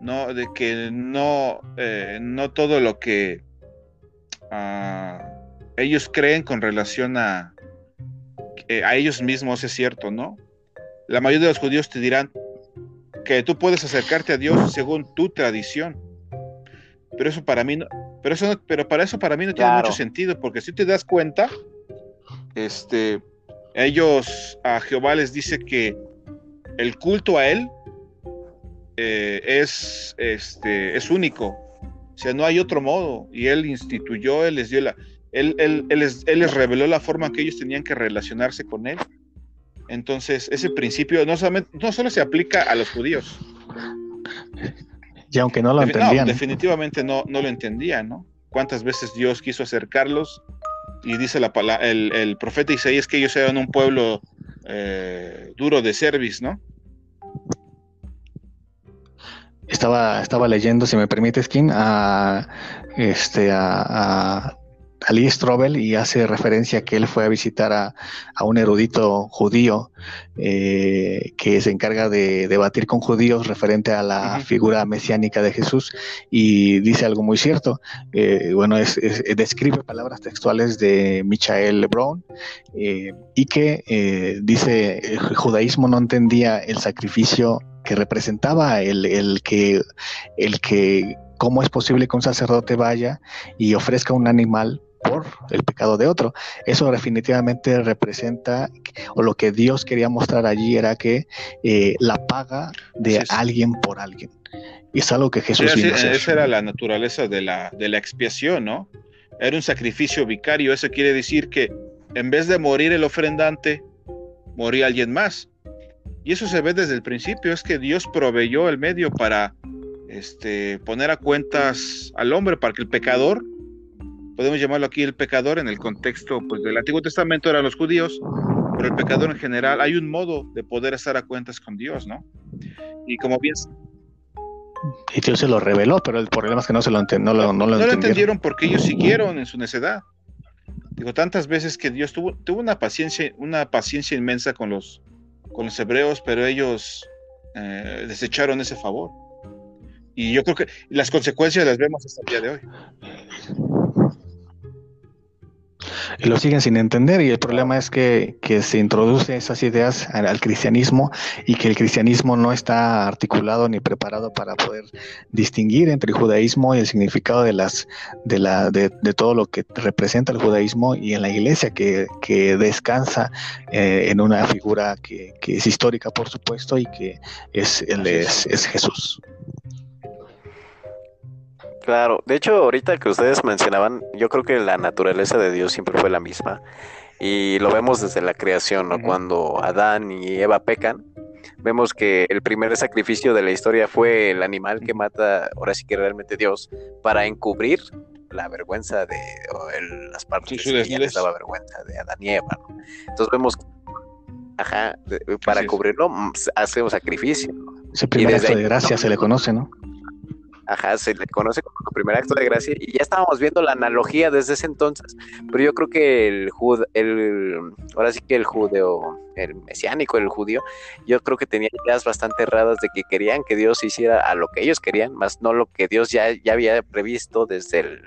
no de que no, eh, no todo lo que ah, ellos creen con relación a, a ellos mismos es cierto, ¿no? La mayoría de los judíos te dirán, que tú puedes acercarte a Dios según tu tradición. Pero eso para mí no, pero eso pero para eso para mí no tiene mucho sentido, porque si te das cuenta, este, ellos a Jehová les dice que el culto a él eh, es, este, es único. O sea, no hay otro modo. Y él instituyó, él les dio la, él, él, él, les, él les reveló la forma que ellos tenían que relacionarse con él. Entonces, ese principio no, solamente, no solo se aplica a los judíos. Y aunque no lo entendían. definitivamente no, no lo entendían, ¿no? ¿Cuántas veces Dios quiso acercarlos? Y dice la el, el profeta Isaías que ellos eran un pueblo eh, duro de service, ¿no? Estaba, estaba leyendo, si me permites, Kim, a, este, a a Lee Strobel y hace referencia que él fue a visitar a, un erudito judío eh, que se encarga de debatir con judíos referente a la figura mesiánica de Jesús y dice algo muy cierto. Eh, bueno, es, describe palabras textuales de Michael Brown eh, y que dice el judaísmo no entendía el sacrificio que representaba el, el que el que cómo es posible que un sacerdote vaya y ofrezca un animal por el pecado de otro. Eso definitivamente representa, o lo que Dios quería mostrar allí era que eh, la paga de alguien por alguien. Y es algo que Jesús sí, Esa era la naturaleza de la, de la expiación, ¿no? Era un sacrificio vicario. Eso quiere decir que en vez de morir el ofrendante, moría alguien más. Y eso se ve desde el principio, es que Dios proveyó el medio para este, poner a cuentas al hombre, para que el pecador podemos llamarlo aquí el pecador en el contexto pues, del Antiguo Testamento eran los judíos, pero el pecador en general hay un modo de poder estar a cuentas con Dios, ¿no? Y como bien... Y Dios se lo reveló, pero el problema es que no se lo, no lo, no lo, no lo entendieron porque ellos siguieron en su necedad. Digo, tantas veces que Dios tuvo, tuvo una paciencia, una paciencia inmensa con los, con los hebreos, pero ellos eh, desecharon ese favor. Y yo creo que las consecuencias las vemos hasta el día de hoy y lo siguen sin entender y el problema es que, se introduce esas ideas al, cristianismo y que el cristianismo no está articulado ni preparado para poder distinguir entre el judaísmo y el significado de las de la de, todo lo que representa el judaísmo y en la iglesia que, descansa eh, en una figura que, es histórica por supuesto y que es, es, es Jesús. Claro, de hecho ahorita que ustedes mencionaban, yo creo que la naturaleza de Dios siempre fue la misma y lo vemos desde la creación, ¿no? Cuando Adán y Eva pecan, vemos que el primer sacrificio de la historia fue el animal que mata, ahora sí que realmente Dios, para encubrir la vergüenza de las partes que les daba vergüenza de Adán y Eva. ¿no? Entonces vemos, ajá, para cubrirlo mm, hace un sacrificio. ¿no? Ese primer acto de gracia se le conoce, ¿no? Ajá, se le conoce como primer acto de gracia y ya estábamos viendo la analogía desde ese entonces, pero yo creo que el jud, el ahora sí que el judeo, el mesiánico, el judío, yo creo que tenía ideas bastante erradas de que querían que Dios hiciera a lo que ellos querían, más no lo que Dios ya, ya había previsto desde el,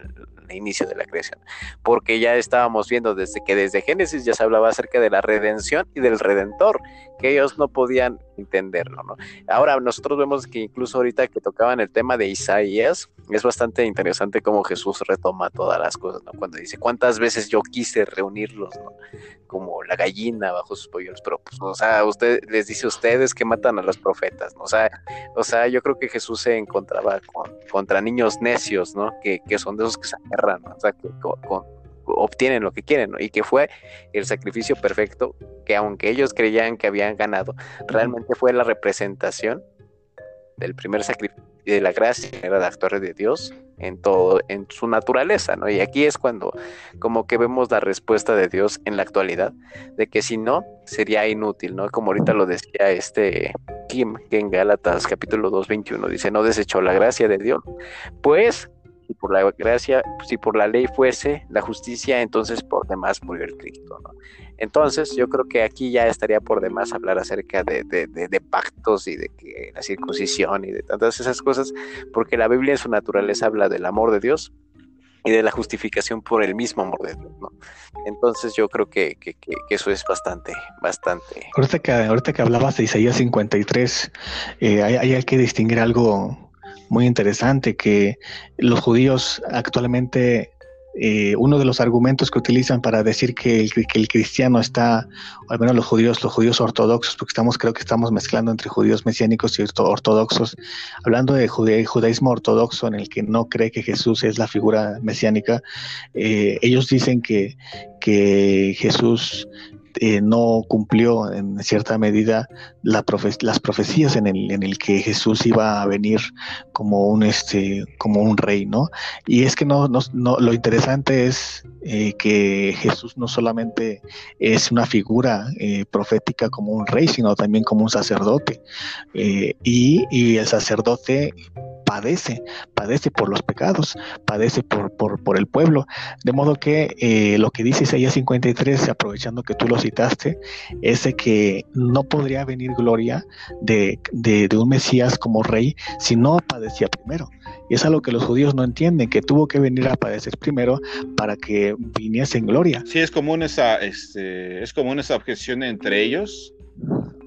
inicio de la creación, porque ya estábamos viendo desde que desde Génesis ya se hablaba acerca de la redención y del redentor, que ellos no podían entenderlo, ¿no? Ahora nosotros vemos que incluso ahorita que tocaban el tema de Isaías, es bastante interesante cómo Jesús retoma todas las cosas, ¿no? Cuando dice, ¿cuántas veces yo quise reunirlos, ¿no? Como la gallina bajo sus pollos, pero pues, o sea, usted les dice a ustedes que matan a los profetas, ¿no? O sea, o sea, yo creo que Jesús se encontraba con, contra niños necios, ¿no? Que, que son de esos que se agarran, ¿no? O sea, que con obtienen lo que quieren, ¿no? Y que fue el sacrificio perfecto, que aunque ellos creían que habían ganado, realmente fue la representación del primer sacrificio de la gracia, era de actuar de Dios en todo, en su naturaleza, ¿no? Y aquí es cuando como que vemos la respuesta de Dios en la actualidad, de que si no, sería inútil, ¿no? Como ahorita lo decía este Kim, que en Gálatas capítulo 2, 21 dice, no desechó la gracia de Dios, pues si por la gracia, si por la ley fuese la justicia, entonces por demás murió el Cristo. Entonces, yo creo que aquí ya estaría por demás hablar acerca de, de, pactos y de que la circuncisión y de tantas esas cosas, porque la Biblia en su naturaleza habla del amor de Dios y de la justificación por el mismo amor de Dios. Entonces yo creo que, que, que, eso es bastante, bastante. Ahorita que, ahorita que hablabas de Isaías 53, eh, hay, hay que distinguir algo muy interesante que los judíos actualmente eh, uno de los argumentos que utilizan para decir que el, que el, cristiano está, o al menos los judíos, los judíos ortodoxos, porque estamos, creo que estamos mezclando entre judíos mesiánicos y ortodoxos, hablando de judaísmo ortodoxo en el que no cree que Jesús es la figura mesiánica, eh, ellos dicen que, que Jesús eh, no cumplió en cierta medida las profecías en el, en el que Jesús iba a venir como un, este, como un rey, ¿no? Y es que no, no, lo interesante es eh, que Jesús no solamente es una figura eh, profética como un rey, sino también como un sacerdote. y, y el sacerdote padece, padece por los pecados, padece por, por, el pueblo. De modo que eh, lo que dice Isaías 53, aprovechando que tú lo citaste, es de que no podría venir gloria de, un Mesías como rey si no padecía primero. Y es algo que los judíos no entienden, que tuvo que venir a padecer primero para que viniese en gloria. Sí, es común esa, este, es común esa objeción entre ellos.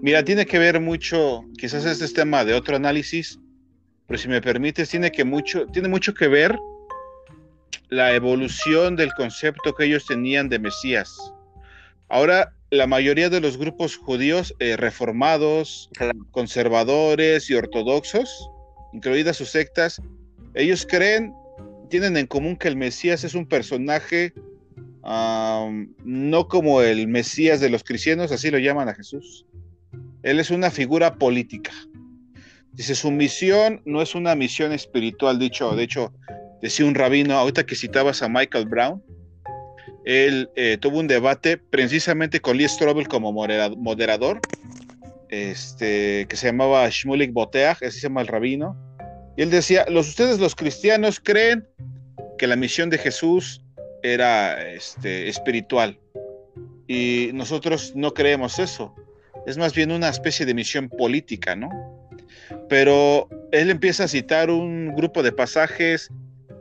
Mira, tiene que ver mucho, quizás este es tema de otro análisis, pero si me permites, tiene, que mucho, tiene mucho que ver la evolución del concepto que ellos tenían de Mesías. Ahora, la mayoría de los grupos judíos eh, reformados, conservadores y ortodoxos, incluidas sus sectas, ellos creen, tienen en común que el Mesías es un personaje no como el Mesías de los cristianos, así lo llaman a Jesús. Él es una figura política. Dice, su misión no es una misión espiritual, dicho, de hecho, decía un rabino, ahorita que citabas a Michael Brown, él eh, tuvo un debate precisamente con Lee Strobel como moderador, este, que se llamaba Shmulik Boteach, así se llama el rabino, y él decía, los, ustedes los cristianos creen que la misión de Jesús era este, espiritual, y nosotros no creemos eso, es más bien una especie de misión política, ¿no? Pero él empieza a citar un grupo de pasajes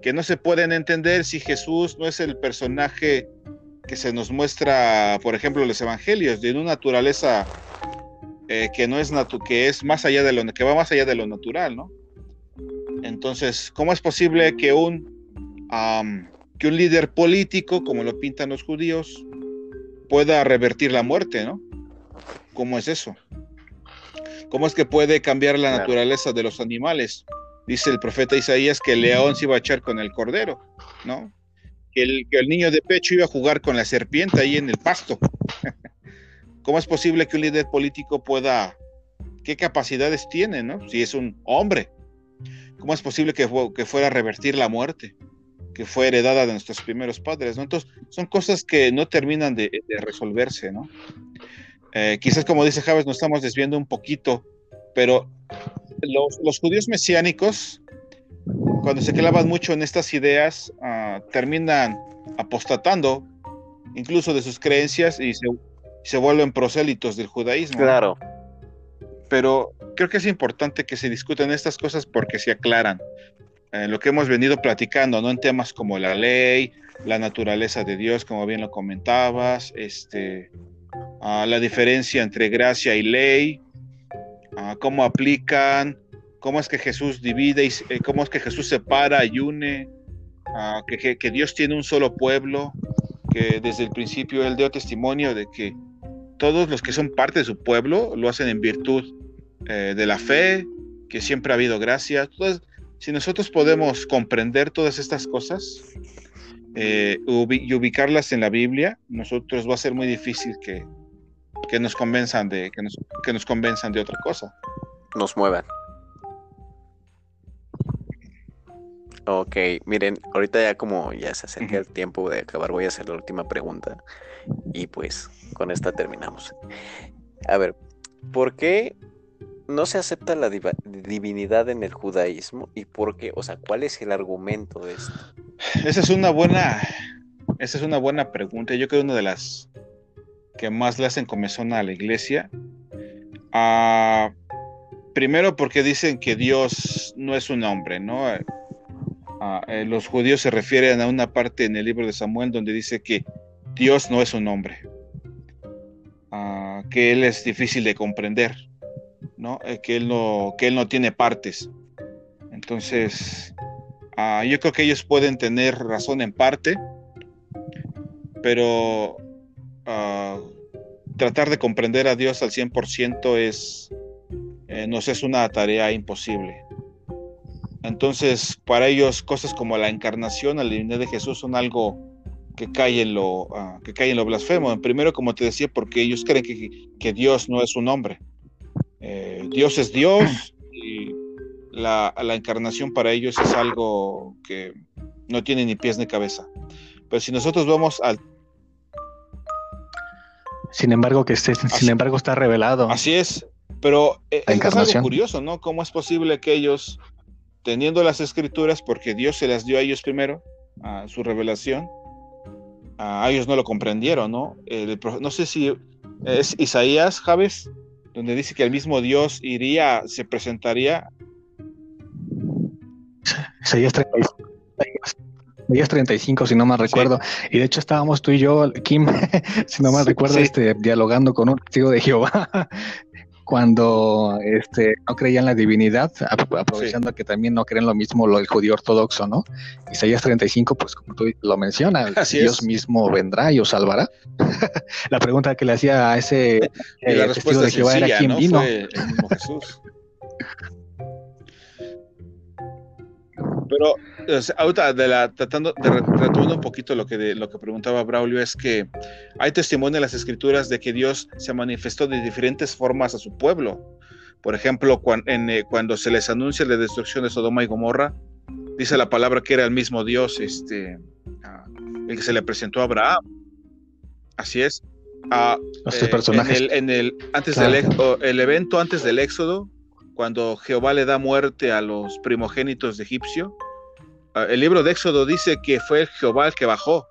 que no se pueden entender si Jesús no es el personaje que se nos muestra, por ejemplo, los evangelios, de una naturaleza eh, que no es que es más allá de lo que va más allá de lo natural, ¿no? Entonces, ¿cómo es posible que un que un líder político, como lo pintan los judíos, pueda revertir la muerte, ¿no? ¿Cómo es eso? ¿Cómo es que puede cambiar la naturaleza de los animales? Dice el profeta Isaías que el león se iba a echar con el cordero, ¿no? Que el, que el niño de pecho iba a jugar con la serpiente ahí en el pasto. ¿Cómo es posible que un líder político pueda, qué capacidades tiene, ¿no? Si es un hombre. ¿Cómo es posible que, que fuera a revertir la muerte? que fue heredada de nuestros primeros padres, ¿no? Entonces, son cosas que no terminan de, de resolverse, ¿no? Eh, quizás como dice Javes, nos estamos desviando un poquito, pero los, judíos mesiánicos, cuando se clavan mucho en estas ideas, ah, terminan apostatando incluso de sus creencias y se, vuelven prosélitos del judaísmo. Claro. Pero creo que es importante que se discutan estas cosas porque se aclaran. eh, lo que hemos venido platicando, ¿no? En temas como la ley, la naturaleza de Dios, como bien lo comentabas, este, la diferencia entre gracia y ley, cómo aplican, cómo es que Jesús divide, y, eh, cómo es que Jesús separa y une, que, Dios tiene un solo pueblo, que desde el principio Él dio testimonio de que todos los que son parte de su pueblo lo hacen en virtud eh, de la fe, que siempre ha habido gracia. Si nosotros podemos comprender todas estas cosas eh, y ubicarlas en la Biblia, nosotros va a ser muy difícil que, que nos convenzan de que nos, que nos convenzan de otra cosa. Nos muevan. Ok, miren, ahorita ya como ya se acerca el tiempo de acabar, voy a hacer la última pregunta y pues con esta terminamos. A ver, ¿por qué no se acepta la divinidad en el judaísmo y por qué? O sea, ¿cuál es el argumento de esto? Esa es una buena, esa es una buena pregunta. Yo creo que una de las que más le hacen comezón a la iglesia. Ah, primero porque dicen que Dios no es un hombre, ¿no? Ah, eh, los judíos se refieren a una parte en el libro de Samuel donde dice que Dios no es un hombre, ah, que Él es difícil de comprender, ¿no? Eh, que, él no que Él no tiene partes. Entonces, yo creo que ellos pueden tener razón en parte, pero tratar de comprender a Dios al 100% es, eh, nos es una tarea imposible. Entonces, para ellos, cosas como la encarnación, la divinidad de Jesús son algo que cae en lo, ah, que en lo blasfemo. Primero, como te decía, porque ellos creen que, Dios no es un hombre. Eh, Dios es Dios y la, encarnación para ellos es algo que no tiene ni pies ni cabeza. Pero si nosotros vamos al... Sin embargo, que esté, sin embargo está revelado. Así es, pero eh, es, algo curioso, ¿no? ¿Cómo es posible que ellos, teniendo las escrituras, porque Dios se las dio a ellos primero, a su revelación, a ellos no lo comprendieron, ¿no? no sé si es Isaías, Javes, donde dice que el mismo Dios iría, se presentaría. Isaías 35, Isaías 35 si no mal recuerdo. Y de hecho estábamos tú y yo, Kim, si no mal recuerdo, este, dialogando con un testigo de Jehová cuando este, no creían la divinidad, aprovechando que también no creen lo mismo lo, el judío ortodoxo, ¿no? Isaías 35, pues como tú lo mencionas, Dios mismo vendrá y os salvará. la pregunta que le hacía a ese eh, testigo de Jehová era quién vino. el mismo Jesús. Pero ahorita de la, tratando de retomando un poquito lo que, de, lo que preguntaba Braulio, es que hay testimonio en las escrituras de que Dios se manifestó de diferentes formas a su pueblo. Por ejemplo, eh, cuando, se les anuncia la destrucción de Sodoma y Gomorra, dice la palabra que era el mismo Dios, este, ah, el que se le presentó a Abraham. Así es. Ah, Los eh, personajes. En el, antes del, el evento antes del Éxodo, cuando Jehová le da muerte a los primogénitos de Egipcio, Ah, el libro de Éxodo dice que fue Jehová el que bajó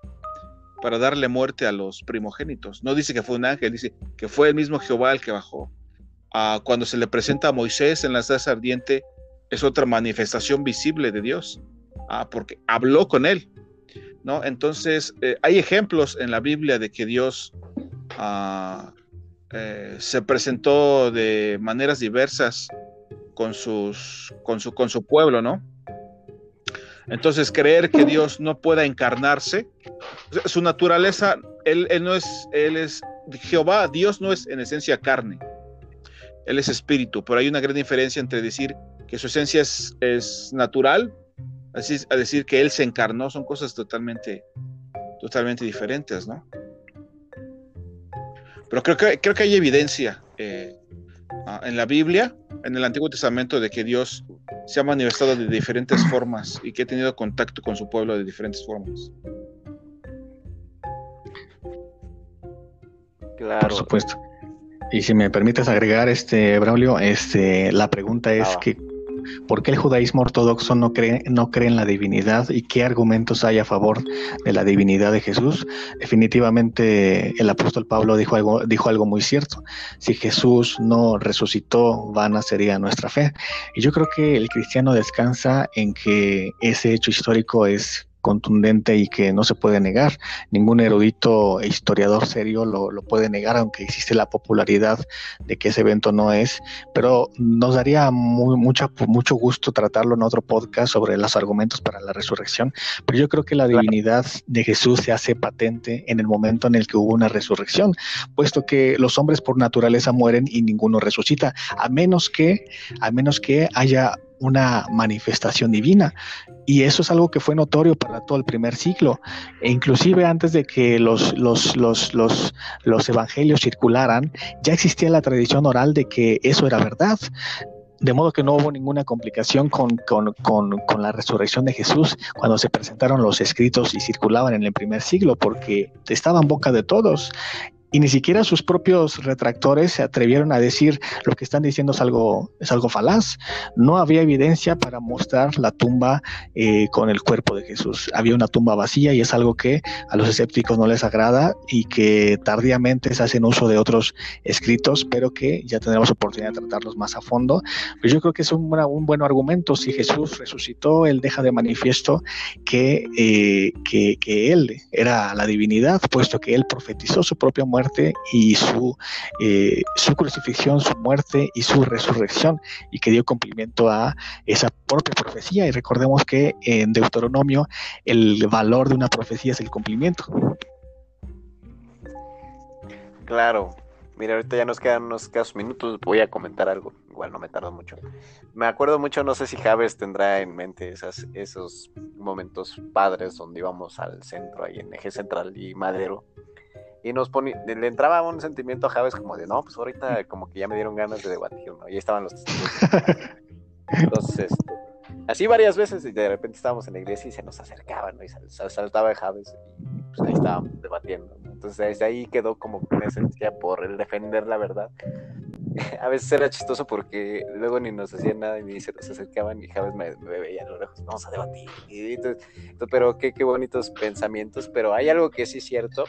para darle muerte a los primogénitos. No dice que fue un ángel, dice que fue el mismo Jehová el que bajó. Ah, cuando se le presenta a Moisés en la zarza ardiente, es otra manifestación visible de Dios, ah, porque habló con él. ¿no? Entonces, eh, hay ejemplos en la Biblia de que Dios eh, se presentó de maneras diversas con, sus, con, su, con su pueblo, ¿no? Entonces, creer que Dios no pueda encarnarse, su naturaleza, él, no es, él es Jehová, Dios no es en esencia carne, él es espíritu, pero hay una gran diferencia entre decir que su esencia es, natural, así a decir que él se encarnó, son cosas totalmente, totalmente diferentes, ¿no? Pero creo que, creo que hay evidencia eh, ah, en la Biblia, en el Antiguo Testamento, de que Dios se ha manifestado de diferentes formas y que ha tenido contacto con su pueblo de diferentes formas. Claro. Por supuesto. Y si me permites agregar, este, Braulio, este, la pregunta es que ¿Por qué el judaísmo ortodoxo no cree, no cree en la divinidad y qué argumentos hay a favor de la divinidad de Jesús? Definitivamente el apóstol Pablo dijo algo, dijo algo muy cierto. Si Jesús no resucitó, vana sería nuestra fe. Y yo creo que el cristiano descansa en que ese hecho histórico es contundente y que no se puede negar. Ningún erudito e historiador serio lo, puede negar, aunque existe la popularidad de que ese evento no es, pero nos daría muy, mucha, mucho gusto tratarlo en otro podcast sobre los argumentos para la resurrección, pero yo creo que la divinidad de Jesús se hace patente en el momento en el que hubo una resurrección, puesto que los hombres por naturaleza mueren y ninguno resucita, a menos que, a menos que haya una manifestación divina. Y eso es algo que fue notorio para todo el primer siglo. E inclusive antes de que los, los, los, los, los evangelios circularan, ya existía la tradición oral de que eso era verdad. De modo que no hubo ninguna complicación con, con, con, con, la resurrección de Jesús cuando se presentaron los escritos y circulaban en el primer siglo, porque estaban boca de todos y ni siquiera sus propios retractores se atrevieron a decir lo que están diciendo es algo, es algo falaz. No había evidencia para mostrar la tumba eh, con el cuerpo de Jesús. Había una tumba vacía y es algo que a los escépticos no les agrada y que tardíamente se hacen uso de otros escritos, pero que ya tendremos oportunidad de tratarlos más a fondo. Pues yo creo que es un, un buen argumento. Si Jesús resucitó, él deja de manifiesto que, eh, que, que él era la divinidad, puesto que él profetizó su propia muerte y su, eh, su crucifixión, su muerte y su resurrección, y que dio cumplimiento a esa propia profecía. Y recordemos que en Deuteronomio el valor de una profecía es el cumplimiento. Claro, Mira, ahorita ya nos quedan unos escasos minutos, voy a comentar algo, igual no me tardo mucho. Me acuerdo mucho, no sé si Javes tendrá en mente esas, esos momentos padres donde íbamos al centro, ahí en Eje Central y Madero, y nos ponía, le entraba un sentimiento a Javes como de, no, pues ahorita como que ya me dieron ganas de debatir, ¿no? Y estaban los testigos. Entonces, este, así varias veces, y de repente estábamos en la iglesia y se nos acercaban, ¿no? Y saltaba de Javes, y pues ahí estábamos debatiendo, Entonces, desde ahí quedó como una esencia por el defender la verdad. a veces era chistoso porque luego ni nos hacían nada ni se nos acercaban y Javes me, me veía a lo lejos, vamos a debatir. pero qué, qué bonitos pensamientos. Pero hay algo que sí es cierto,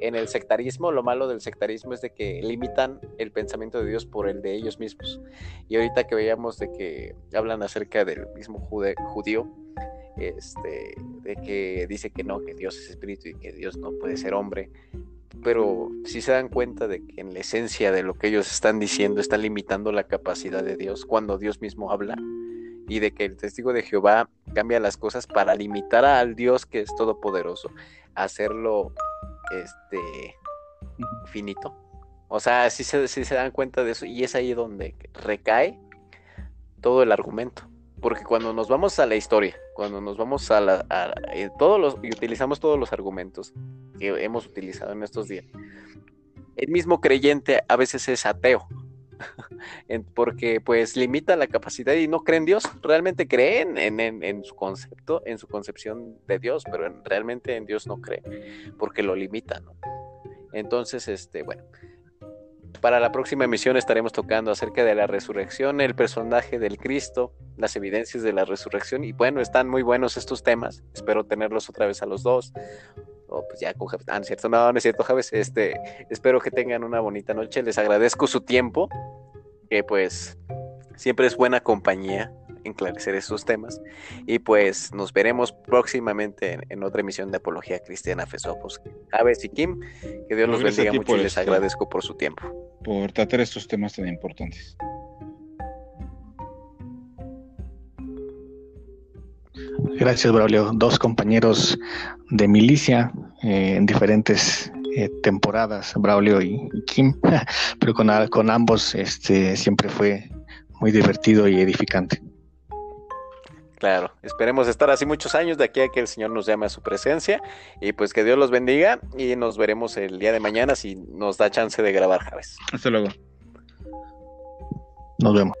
en el sectarismo, lo malo del sectarismo es de que limitan el pensamiento de Dios por el de ellos mismos. Y ahorita que veíamos de que hablan acerca del mismo judío, este, de que dice que no, que Dios es espíritu y que Dios no puede ser hombre, pero si se dan cuenta de que en la esencia de lo que ellos están diciendo están limitando la capacidad de Dios cuando Dios mismo habla y de que el testigo de Jehová cambia las cosas para limitar al Dios que es todopoderoso, hacerlo este finito. O sea, si se, si se dan cuenta de eso y es ahí donde recae todo el argumento. Porque cuando nos vamos a la historia, cuando nos vamos a, la, eh, todos los y utilizamos todos los argumentos que hemos utilizado en estos días, el mismo creyente a veces es ateo, porque pues limita la capacidad y no cree en Dios, realmente creen en, su concepto, en su concepción de Dios, pero realmente en Dios no cree, porque lo limita, ¿no? Entonces, este, bueno, para la próxima emisión estaremos tocando acerca de la resurrección, el personaje del Cristo, las evidencias de la resurrección. Y bueno, están muy buenos estos temas. Espero tenerlos otra vez a los dos. O pues ya con Ah, no es cierto, no, no es cierto, Javes. Este, espero que tengan una bonita noche. Les agradezco su tiempo, que pues siempre es buena compañía enclarecer estos temas. Y pues nos veremos próximamente en, otra emisión de Apología Cristiana Fesopos. Aves y Kim, que Dios los bendiga mucho y les agradezco por su tiempo. Por tratar estos temas tan importantes. Gracias, Braulio. Dos compañeros de milicia eh, en diferentes eh, temporadas, Braulio y, Kim, pero con, con ambos este, siempre fue muy divertido y edificante. Claro, esperemos estar así muchos años de aquí a que el Señor nos llame a su presencia y pues que Dios los bendiga y nos veremos el día de mañana si nos da chance de grabar, Javes. Hasta luego. Nos vemos.